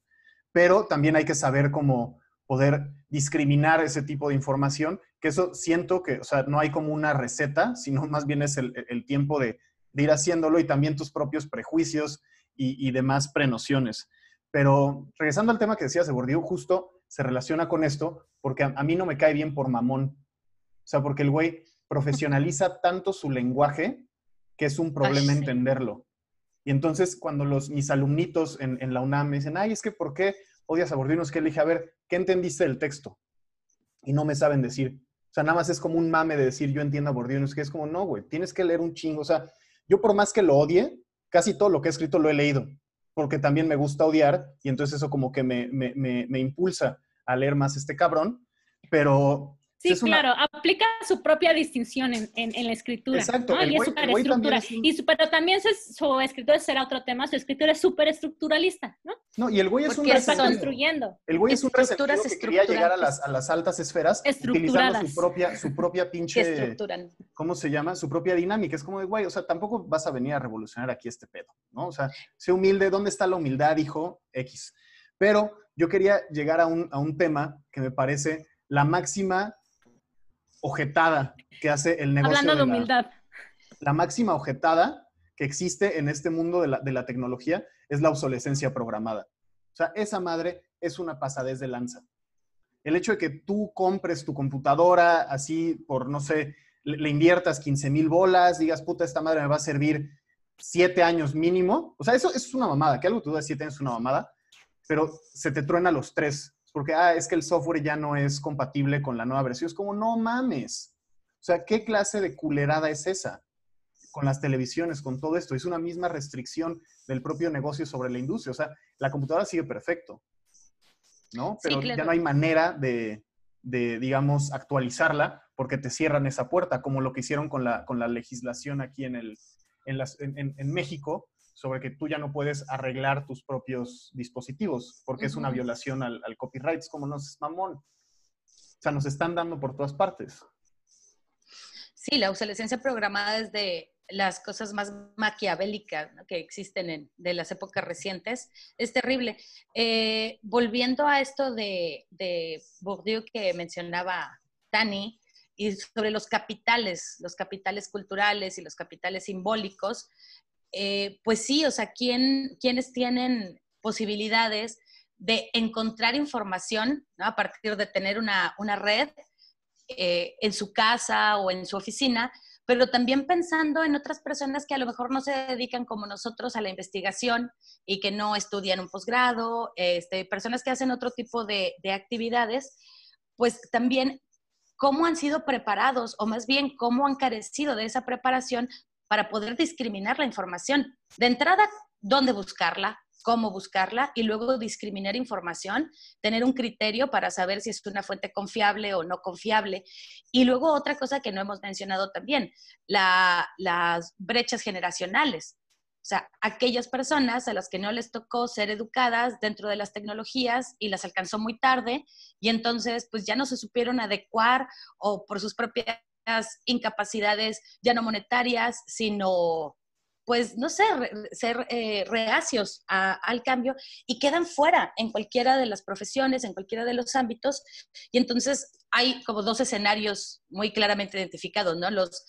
Pero también hay que saber cómo poder discriminar ese tipo de información, que eso siento que, o sea, no hay como una receta, sino más bien es el, el tiempo de, de, ir haciéndolo y también tus propios prejuicios y, y demás prenociones. Pero regresando al tema que decías de Bourdieu, justo se relaciona con esto, porque a, a mí no me cae bien por mamón. O sea, porque el güey profesionaliza tanto su lenguaje que es un problema entenderlo. Y entonces cuando los, mis alumnitos en, en, la UNAM me dicen, ay, es que ¿por qué odias a Bourdieu? Es que le dije, a ver, ¿qué entendiste del texto? Y no me saben decir. O sea, nada más es como un mame de decir, yo entiendo a Bourdieu. Es que es como, no, güey, tienes que leer un chingo. O sea, yo por más que lo odie, casi todo lo que he escrito lo he leído, porque también me gusta odiar y entonces eso como que me, me, me, me impulsa a leer más este cabrón, pero Sí, claro, aplica su propia distinción en, en, la escritura. Exacto. Y es súper estructura. Y pero también su, escritura será otro tema, su escritura es súper estructuralista, ¿no? No, y el güey es un está construyendo. El güey es un resentido que quería llegar a las, a las altas esferas utilizando su propia, su propia pinche... ¿Cómo se llama? Su propia dinámica. Es como de, güey, o sea, tampoco vas a venir a revolucionar aquí este pedo, ¿no? O sea, sé humilde. ¿Dónde está la humildad, hijo? X. Pero yo quería llegar a un, a un tema que me parece la máxima ojetada que hace el negocio. Hablando de, humildad. La, máxima ojetada que existe en este mundo de la, de la, tecnología es la obsolescencia programada. O sea, esa madre es una pasadez de lanza. El hecho de que tú compres tu computadora así por, no sé, le, inviertas 15 mil bolas, digas, puta, esta madre me va a servir siete años mínimo. O sea, eso, eso es una mamada. Que algo tú das siete años es una mamada, pero se te truena los tres porque, ah, es que el software ya no es compatible con la nueva versión. Es como, no mames. O sea, ¿qué clase de culerada es esa? Con las televisiones, con todo esto. Es una misma restricción del propio negocio sobre la industria. O sea, la computadora sigue perfecto, ¿no? Pero ya no hay manera de, de, digamos, actualizarla porque te cierran esa puerta, como lo que hicieron con la, con la legislación aquí en, el, en, las, en, en México, sobre que tú ya no puedes arreglar tus propios dispositivos, porque es una violación al, copyright. Es como nos mamón. O sea, nos están dando por todas partes. Sí, la obsolescencia programada es de las cosas más maquiavélicas que existen en, de las épocas recientes. Es terrible. Eh, volviendo a esto de, de Bourdieu que mencionaba Tani, y sobre los capitales, los capitales culturales y los capitales simbólicos, eh, pues sí, o sea, ¿quién, ¿quiénes tienen posibilidades de encontrar información a partir de tener una, red eh, en su casa o en su oficina, pero también pensando en otras personas que a lo mejor no se dedican como nosotros a la investigación y que no estudian un posgrado, este, personas que hacen otro tipo de actividades, pues también cómo han sido preparados o más bien cómo han carecido de esa preparación para poder discriminar la información. De entrada, dónde buscarla, cómo buscarla y luego discriminar información, tener un criterio para saber si es una fuente confiable o no confiable. Y luego otra cosa que no hemos mencionado también, las brechas generacionales. O sea, aquellas personas a las que no les tocó ser educadas dentro de las tecnologías y las alcanzó muy tarde y entonces pues ya no se supieron adecuar o por sus propias incapacidades ya no monetarias, sino pues, no sé, ser eh, reacios al cambio y quedan fuera en cualquiera de las profesiones, en cualquiera de los ámbitos. Y entonces hay como dos escenarios muy claramente identificados, ¿no? Los,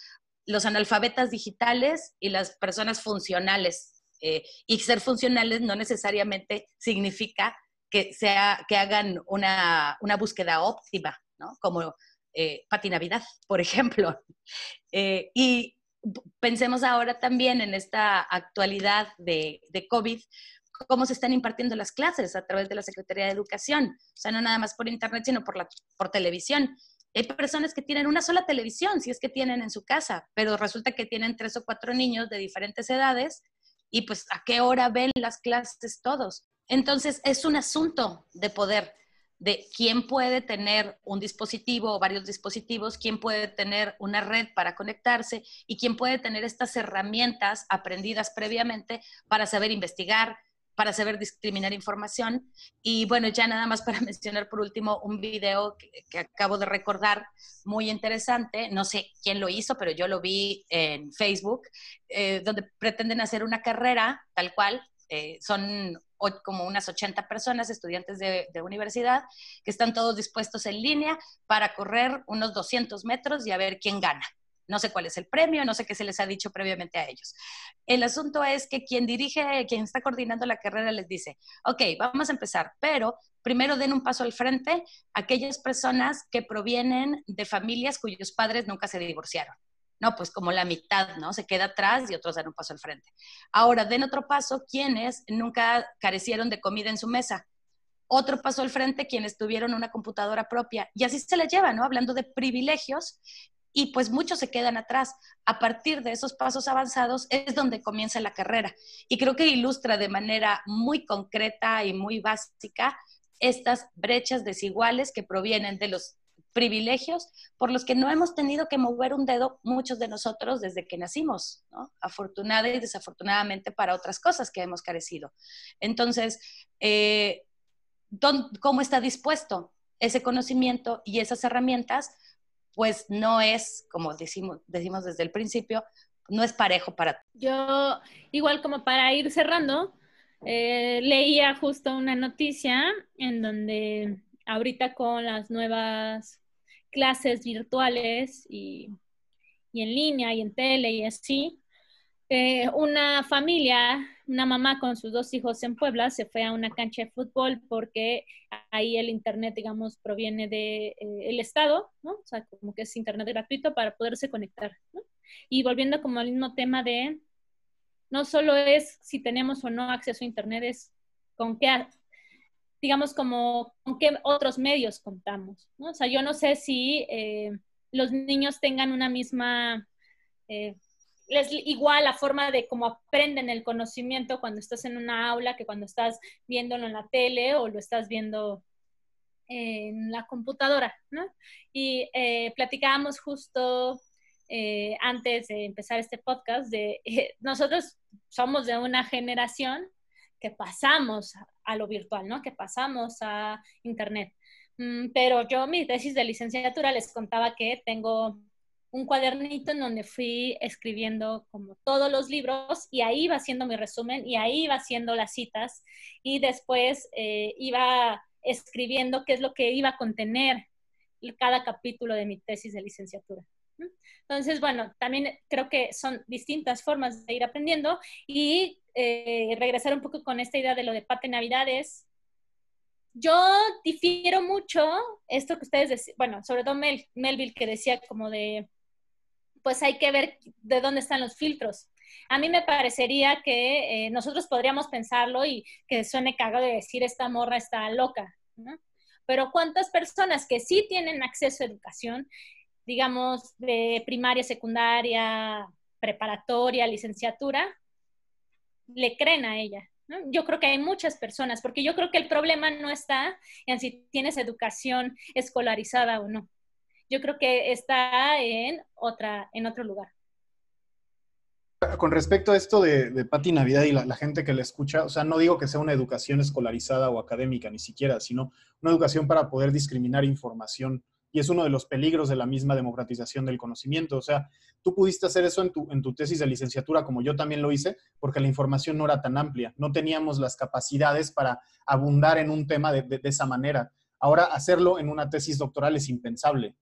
los analfabetas digitales y las personas funcionales. Eh, y ser funcionales no necesariamente significa que, sea, que hagan una, una búsqueda óptima, ¿no? Como eh, Pati Navidad, por ejemplo. *laughs* Eh, y pensemos ahora también en esta actualidad de, COVID, cómo se están impartiendo las clases a través de la Secretaría de Educación. O sea, no nada más por Internet, sino por, por televisión. Hay personas que tienen una sola televisión, si es que tienen en su casa, pero resulta que tienen tres o cuatro niños de diferentes edades y pues a qué hora ven las clases todos. Entonces, es un asunto de poder, de quién puede tener un dispositivo o varios dispositivos, quién puede tener una red para conectarse y quién puede tener estas herramientas aprendidas previamente para saber investigar, para saber discriminar información. Y bueno, ya nada más para *laughs* mencionar por último un video que, acabo de recordar, muy interesante, no sé quién lo hizo, pero yo lo vi en Facebook, eh, donde pretenden hacer una carrera tal cual, eh, son como unas 80 personas, estudiantes de, de, universidad, que están todos dispuestos en línea para correr unos 200 metros y a ver quién gana. No sé cuál es el premio, no sé qué se les ha dicho previamente a ellos. El asunto es que quien dirige, quien está coordinando la carrera les dice, ok, vamos a empezar, pero primero den un paso al frente aquellas personas que provienen de familias cuyos padres nunca se divorciaron. No, pues como la mitad, ¿no? Se queda atrás y otros dan un paso al frente. Ahora, den otro paso quienes nunca carecieron de comida en su mesa. Otro paso al frente quienes tuvieron una computadora propia. Y así se le lleva, ¿no? Hablando de privilegios y pues muchos se quedan atrás. A partir de esos pasos avanzados es donde comienza la carrera. Y creo que ilustra de manera muy concreta y muy básica estas brechas desiguales que provienen de los privilegios por los que no hemos tenido que mover un dedo muchos de nosotros desde que nacimos, ¿no? afortunada y desafortunadamente para otras cosas que hemos carecido. Entonces, eh, ¿cómo está dispuesto ese conocimiento y esas herramientas pues no es, como decimos, desde el principio, no es parejo para Yo, igual como para ir cerrando, eh, leía justo una noticia en donde ahorita con las nuevas clases virtuales y, en línea y en tele y así, eh, una familia, una mamá con sus dos hijos en Puebla se fue a una cancha de fútbol porque ahí el internet, digamos, proviene del de, eh, Estado, ¿no? O sea, como que es internet gratuito para poderse conectar. Y volviendo como al mismo tema de, no solo es si tenemos o no acceso a internet, es con qué, digamos, como con qué otros medios contamos. O sea, yo no sé si eh, los niños tengan una misma es igual la forma de cómo aprenden el conocimiento cuando estás en una aula que cuando estás viéndolo en la tele o lo estás viendo en la computadora. Y eh, platicábamos justo eh, antes de empezar este podcast de *laughs* nosotros somos de una generación que pasamos a lo virtual, ¿no? Que pasamos a Internet. Mm, pero yo mi tesis de licenciatura les contaba que tengo un cuadernito en donde fui escribiendo como todos los libros y ahí iba haciendo mi resumen y ahí iba haciendo las citas y después eh, iba escribiendo qué es lo que iba a contener cada capítulo de mi tesis de licenciatura. Entonces, bueno, también creo que son distintas formas de ir aprendiendo y eh, regresar un poco con esta idea de lo de Pate Navidades. Yo difiero mucho esto que ustedes decían, bueno, sobre todo Mel, Melville que decía como de pues hay que ver de dónde están los filtros. A mí me parecería que eh, nosotros podríamos pensarlo y que suene cagado de decir esta morra está loca, ¿no? Pero ¿cuántas personas que sí tienen acceso a educación, digamos, de primaria, secundaria, preparatoria, licenciatura, le creen a ella? Yo creo que hay muchas personas, porque yo creo que el problema no está en si tienes educación escolarizada o no yo creo que está en, otra, en otro lugar. Con respecto a esto de, de Pati Navidad y la, gente que le escucha, o sea, no digo que sea una educación escolarizada o académica ni siquiera, sino una educación para poder discriminar información y es uno de los peligros de la misma democratización del conocimiento. O sea, tú pudiste hacer eso en tu, en tu tesis de licenciatura, como yo también lo hice, porque la información no era tan amplia, no teníamos las capacidades para abundar en un tema de, de esa manera. Ahora, hacerlo en una tesis doctoral es impensable.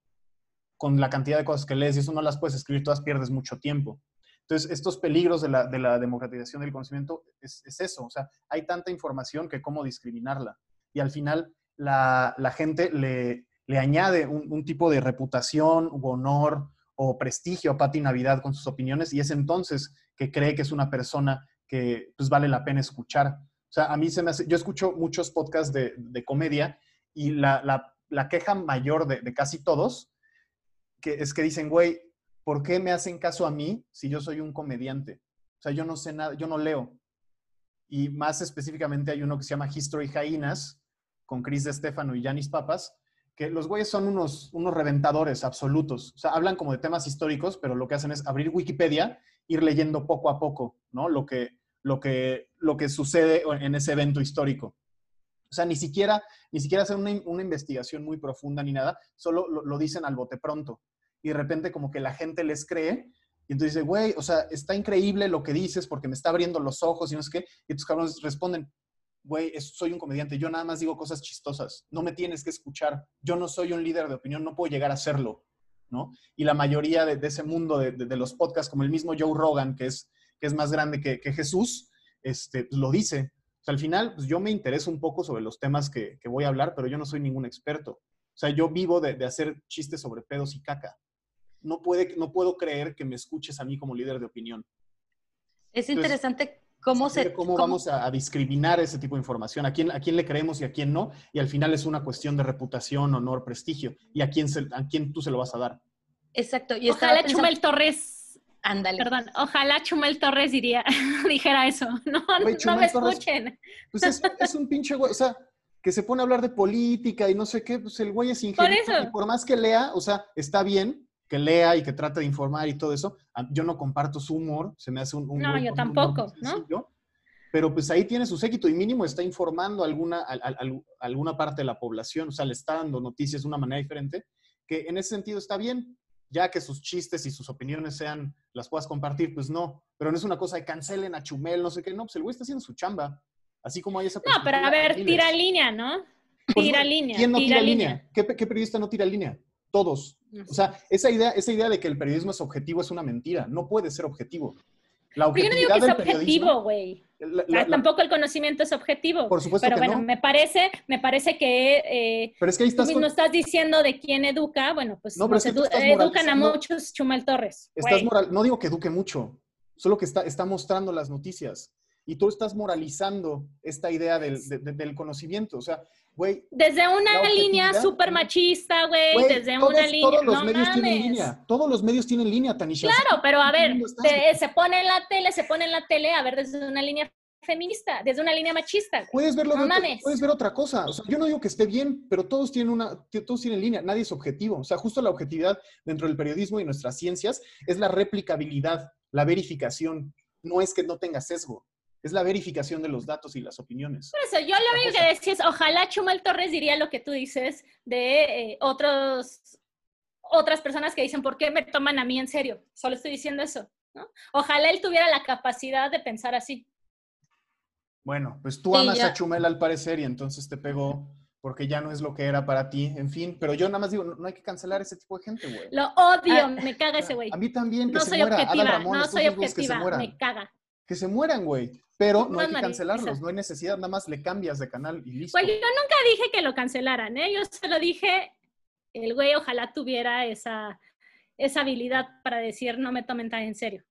Con la cantidad de cosas que lees y eso no las puedes escribir todas, pierdes mucho tiempo. Entonces, estos peligros de la, de la democratización del conocimiento es, es, eso. O sea, hay tanta información que cómo discriminarla. Y al final, la, la gente le, le añade un, tipo de reputación u honor o prestigio a Patti Navidad con sus opiniones y es entonces que cree que es una persona que pues, vale la pena escuchar. O sea, a mí se me hace, yo escucho muchos podcasts de, comedia y la, la, queja mayor de, de, casi todos que es que dicen, güey, ¿por qué me hacen caso a mí si yo soy un comediante? O sea, yo no sé nada, yo no leo. Y más específicamente hay uno que se llama History Jainas con Chris de Stefano y Yanis Papas, que los güeyes son unos, unos reventadores absolutos. O sea, hablan como de temas históricos, pero lo que hacen es abrir Wikipedia, ir leyendo poco a poco, ¿no? Lo que, lo que, lo que sucede en ese evento histórico. O sea, ni siquiera, ni siquiera hacen una, una investigación muy profunda ni nada, solo lo, lo, dicen al bote pronto. Y de repente como que la gente les cree y entonces dice, güey, o sea, está increíble lo que dices porque me está abriendo los ojos y no sé qué. Y tus cabrones responden, güey, soy un comediante, yo nada más digo cosas chistosas, no me tienes que escuchar, yo no soy un líder de opinión, no puedo llegar a serlo, ¿no? Y la mayoría de, ese mundo de, los podcasts, como el mismo Joe Rogan, que es, que es más grande que, Jesús, este, pues lo dice. O sea, al final, pues yo me intereso un poco sobre los temas que, voy a hablar, pero yo no soy ningún experto. O sea, yo vivo de, hacer chistes sobre pedos y caca. No, puede, no puedo creer que me escuches a mí como líder de opinión. Es interesante ¿Cómo, se, cómo, vamos a, discriminar ese tipo de información? ¿A quién, ¿A quién le creemos y a quién no? Y al final es una cuestión de reputación, honor, prestigio. ¿Y a quién, a quién tú se lo vas a dar? Exacto. Y ojalá Chumel Torres... Ándale. Perdón, ojalá Chumel Torres diría, *laughs* dijera eso. *laughs* No, no me escuchen. Pues es, un pinche güey, o sea, que se pone a hablar de política y no sé qué, pues el güey es ingeniero. Por eso. Y por más que lea, o sea, está bien, que lea y que trate de informar y todo eso. Yo no comparto su humor, se me hace un... no, yo tampoco, ¿no? Pero pues ahí tiene su séquito y mínimo está informando a alguna, alguna parte de la población, o sea, le está dando noticias de una manera diferente, que en ese sentido está bien, ya que sus chistes y sus opiniones sean, las puedas compartir, pues no, pero no es una cosa de cancelen a Chumel, no sé qué, no, pues el güey está haciendo su chamba, así como hay esa... No, pero a ver, tira línea, ¿no? Pues tira línea. ¿Quién no tira, línea? ¿Qué, ¿Qué periodista no tira línea? todos. O sea, esa idea, esa idea de que el periodismo es objetivo es una mentira. No puede ser objetivo. La Pero yo no digo que es objetivo, güey. Tampoco el conocimiento es objetivo. Por supuesto Pero que bueno, me parece, me parece que, eh, pero es que ahí estás tú mismo estás diciendo de quién educa. Bueno, pues no, educan a muchos Chumel Torres. Estás moral, no digo que eduque mucho, solo que está, está mostrando las noticias. Y tú estás moralizando esta idea del, del conocimiento. O sea, desde una línea súper machista, güey, desde una línea. Todos los medios tienen línea. Todos los medios tienen línea, Tanisha. Claro, pero a ver, se pone en la tele, se pone en la tele, a ver, desde una línea feminista, desde una línea machista. Puedes verlo, puedes ver otra cosa. O sea, yo no digo que esté bien, pero todos tienen una, todos tienen línea, nadie es objetivo. O sea, justo la objetividad dentro del periodismo y nuestras ciencias es la replicabilidad, la verificación. No es que no tenga sesgo es la verificación de los datos y las opiniones. Por eso, yo lo único que decía es, ojalá Chumel Torres diría lo que tú dices de eh, otros, otras personas que dicen, ¿por qué me toman a mí en serio? Solo estoy diciendo eso. ¿no? Ojalá él tuviera la capacidad de pensar así. Bueno, pues tú amas a Chumel al parecer y entonces te pegó porque ya no es lo que era para ti, en fin, pero yo nada más digo, no, hay que cancelar ese tipo de gente, güey. Lo odio, ah, me caga ese güey. A mí también, que no se soy muera. Objetiva, no soy objetiva, me caga. Que se mueran, güey. Pero no, hay que cancelarlos, no hay necesidad, nada más le cambias de canal y listo. Pues yo nunca dije que lo cancelaran, ¿eh? Yo solo dije, el güey ojalá tuviera esa, esa habilidad para decir no me tomen tan en serio.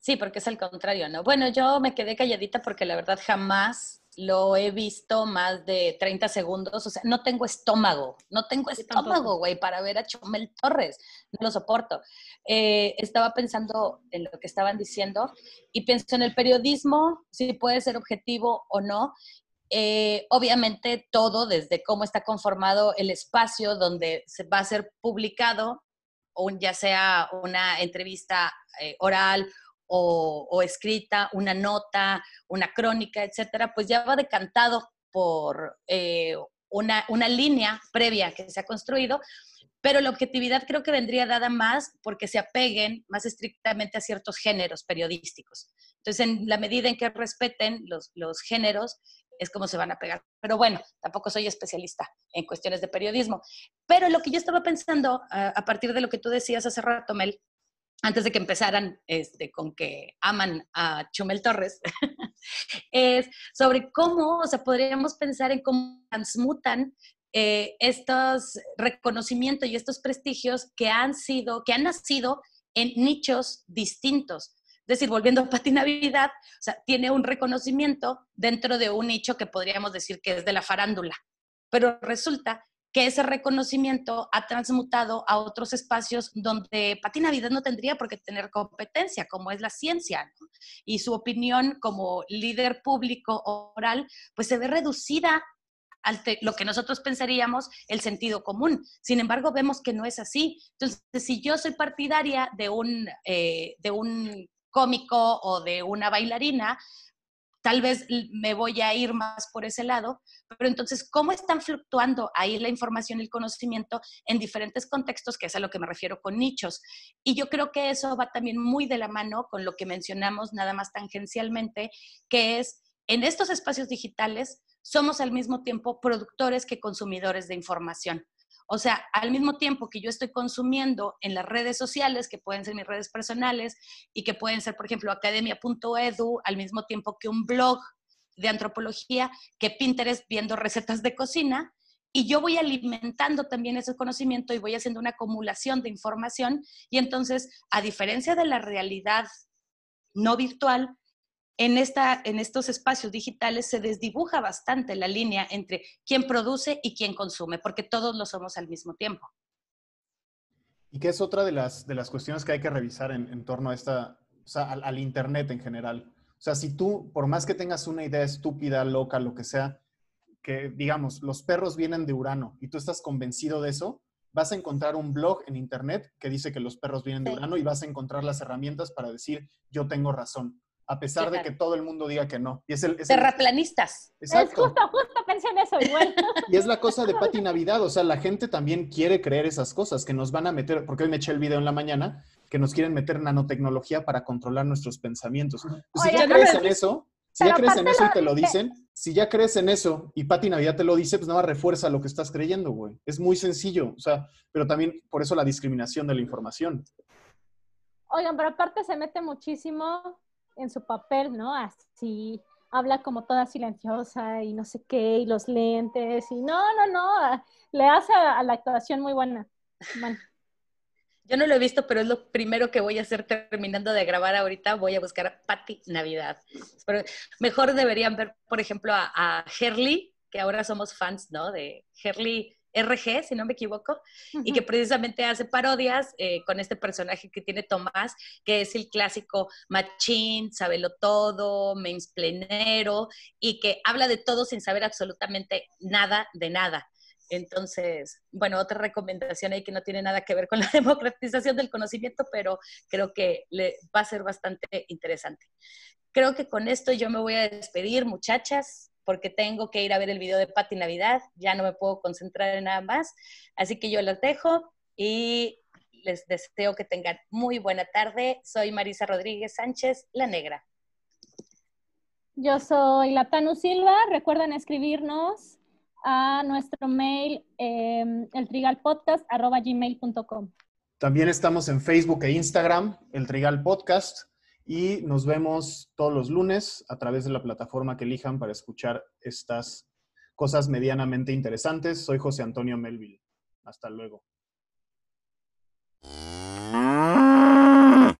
Sí, porque es el contrario, ¿no? Bueno, yo me quedé calladita porque la verdad jamás lo he visto más de 30 segundos, o sea, no tengo estómago, no tengo estómago, güey, para ver a Chumel Torres, no lo soporto. Eh, estaba pensando en lo que estaban diciendo y pienso en el periodismo, si puede ser objetivo o no. Eh, obviamente todo, desde cómo está conformado el espacio donde se va a ser publicado, o ya sea una entrevista eh, oral o, escrita, una nota, una crónica, etcétera, pues ya va decantado por, eh, una, una línea previa que se ha construido, pero la objetividad creo que vendría dada más porque se apeguen más estrictamente a ciertos géneros periodísticos. Entonces, en la medida en que respeten los, los géneros, es como se van a pegar. Pero bueno, tampoco soy especialista en cuestiones de periodismo. Pero lo que yo estaba pensando a partir de lo que tú decías hace rato, Mel, antes de que empezaran este, con que aman a Chumel Torres, *laughs* es sobre cómo, o sea, podríamos pensar en cómo transmutan eh, estos reconocimientos y estos prestigios que han sido, que han nacido en nichos distintos. Es decir, volviendo a Pati Navidad, o sea, tiene un reconocimiento dentro de un nicho que podríamos decir que es de la farándula. Pero resulta que ese reconocimiento ha transmutado a otros espacios donde Pati Navidad no tendría por qué tener competencia, como es la ciencia, y su opinión como líder público oral, pues se ve reducida a lo que nosotros pensaríamos el sentido común. Sin embargo, vemos que no es así. Entonces, si yo soy partidaria de un, eh, de un cómico o de una bailarina, tal vez me voy a ir más por ese lado, pero entonces, ¿cómo están fluctuando ahí la información y el conocimiento en diferentes contextos, que es a lo que me refiero con nichos? Y yo creo que eso va también muy de la mano con lo que mencionamos nada más tangencialmente, que es en estos espacios digitales somos al mismo tiempo productores que consumidores de información. O sea, al mismo tiempo que yo estoy consumiendo en las redes sociales, que pueden ser mis redes personales y que pueden ser, por ejemplo, academia.edu, al mismo tiempo que un blog de antropología, que Pinterest viendo recetas de cocina, y yo voy alimentando también ese conocimiento y voy haciendo una acumulación de información y entonces, a diferencia de la realidad no virtual, en, esta, en estos espacios digitales se desdibuja bastante la línea entre quién produce y quién consume, porque todos lo somos al mismo tiempo. Y que es otra de las, de las cuestiones que hay que revisar en, torno a esta, o sea, al, Internet en general. O sea, si tú, por más que tengas una idea estúpida, loca, lo que sea, que digamos, los perros vienen de Urano y tú estás convencido de eso, vas a encontrar un blog en Internet que dice que los perros vienen de Urano y vas a encontrar las herramientas para decir, yo tengo razón a pesar de que todo el mundo diga que no. Y es el, Terraplanistas. Exacto. Es justo, justo pensé en eso igual. Y es la cosa de Pati Navidad, o sea, la gente también quiere creer esas cosas, que nos van a meter, porque hoy me eché el video en la mañana, que nos quieren meter nanotecnología para controlar nuestros pensamientos. Pues si ya crees en eso, si ya crees en eso y te lo dicen, si ya crees en eso y Pati Navidad te lo dice, pues nada refuerza lo que estás creyendo, güey. Es muy sencillo, o sea, pero también por eso la discriminación de la información. Oigan, pero aparte se mete muchísimo en su papel, ¿no? Así, habla como toda silenciosa y no sé qué, y los lentes, y no, no, no, le hace a, la actuación muy buena. Yo no lo he visto, pero es lo primero que voy a hacer terminando de grabar ahorita. Voy a buscar a Patty Navidad. Pero mejor deberían ver, por ejemplo, a, a que ahora somos fans, ¿no? De Herley RG, si no me equivoco, y que precisamente hace parodias eh, con este personaje que tiene Tomás, que es el clásico machín, sabelo todo, mainsplenero, y que habla de todo sin saber absolutamente nada de nada. Entonces, bueno, otra recomendación ahí que no tiene nada que ver con la *laughs* democratización del conocimiento, pero creo que le va a ser bastante interesante. Creo que con esto yo me voy a despedir, muchachas porque tengo que ir a ver el video de Pati Navidad, ya no me puedo concentrar en nada más, así que yo los dejo y les deseo que tengan muy buena tarde. Soy Marisa Rodríguez Sánchez, la negra. Yo soy Latanu Silva, recuerden escribirnos a nuestro mail eh, eltrigalpodcast.gmail.com. También estamos en Facebook e Instagram, El Trigal Podcast y nos vemos todos los lunes a través de la plataforma que elijan para escuchar estas cosas medianamente interesantes. Soy José Antonio Melville. Hasta luego.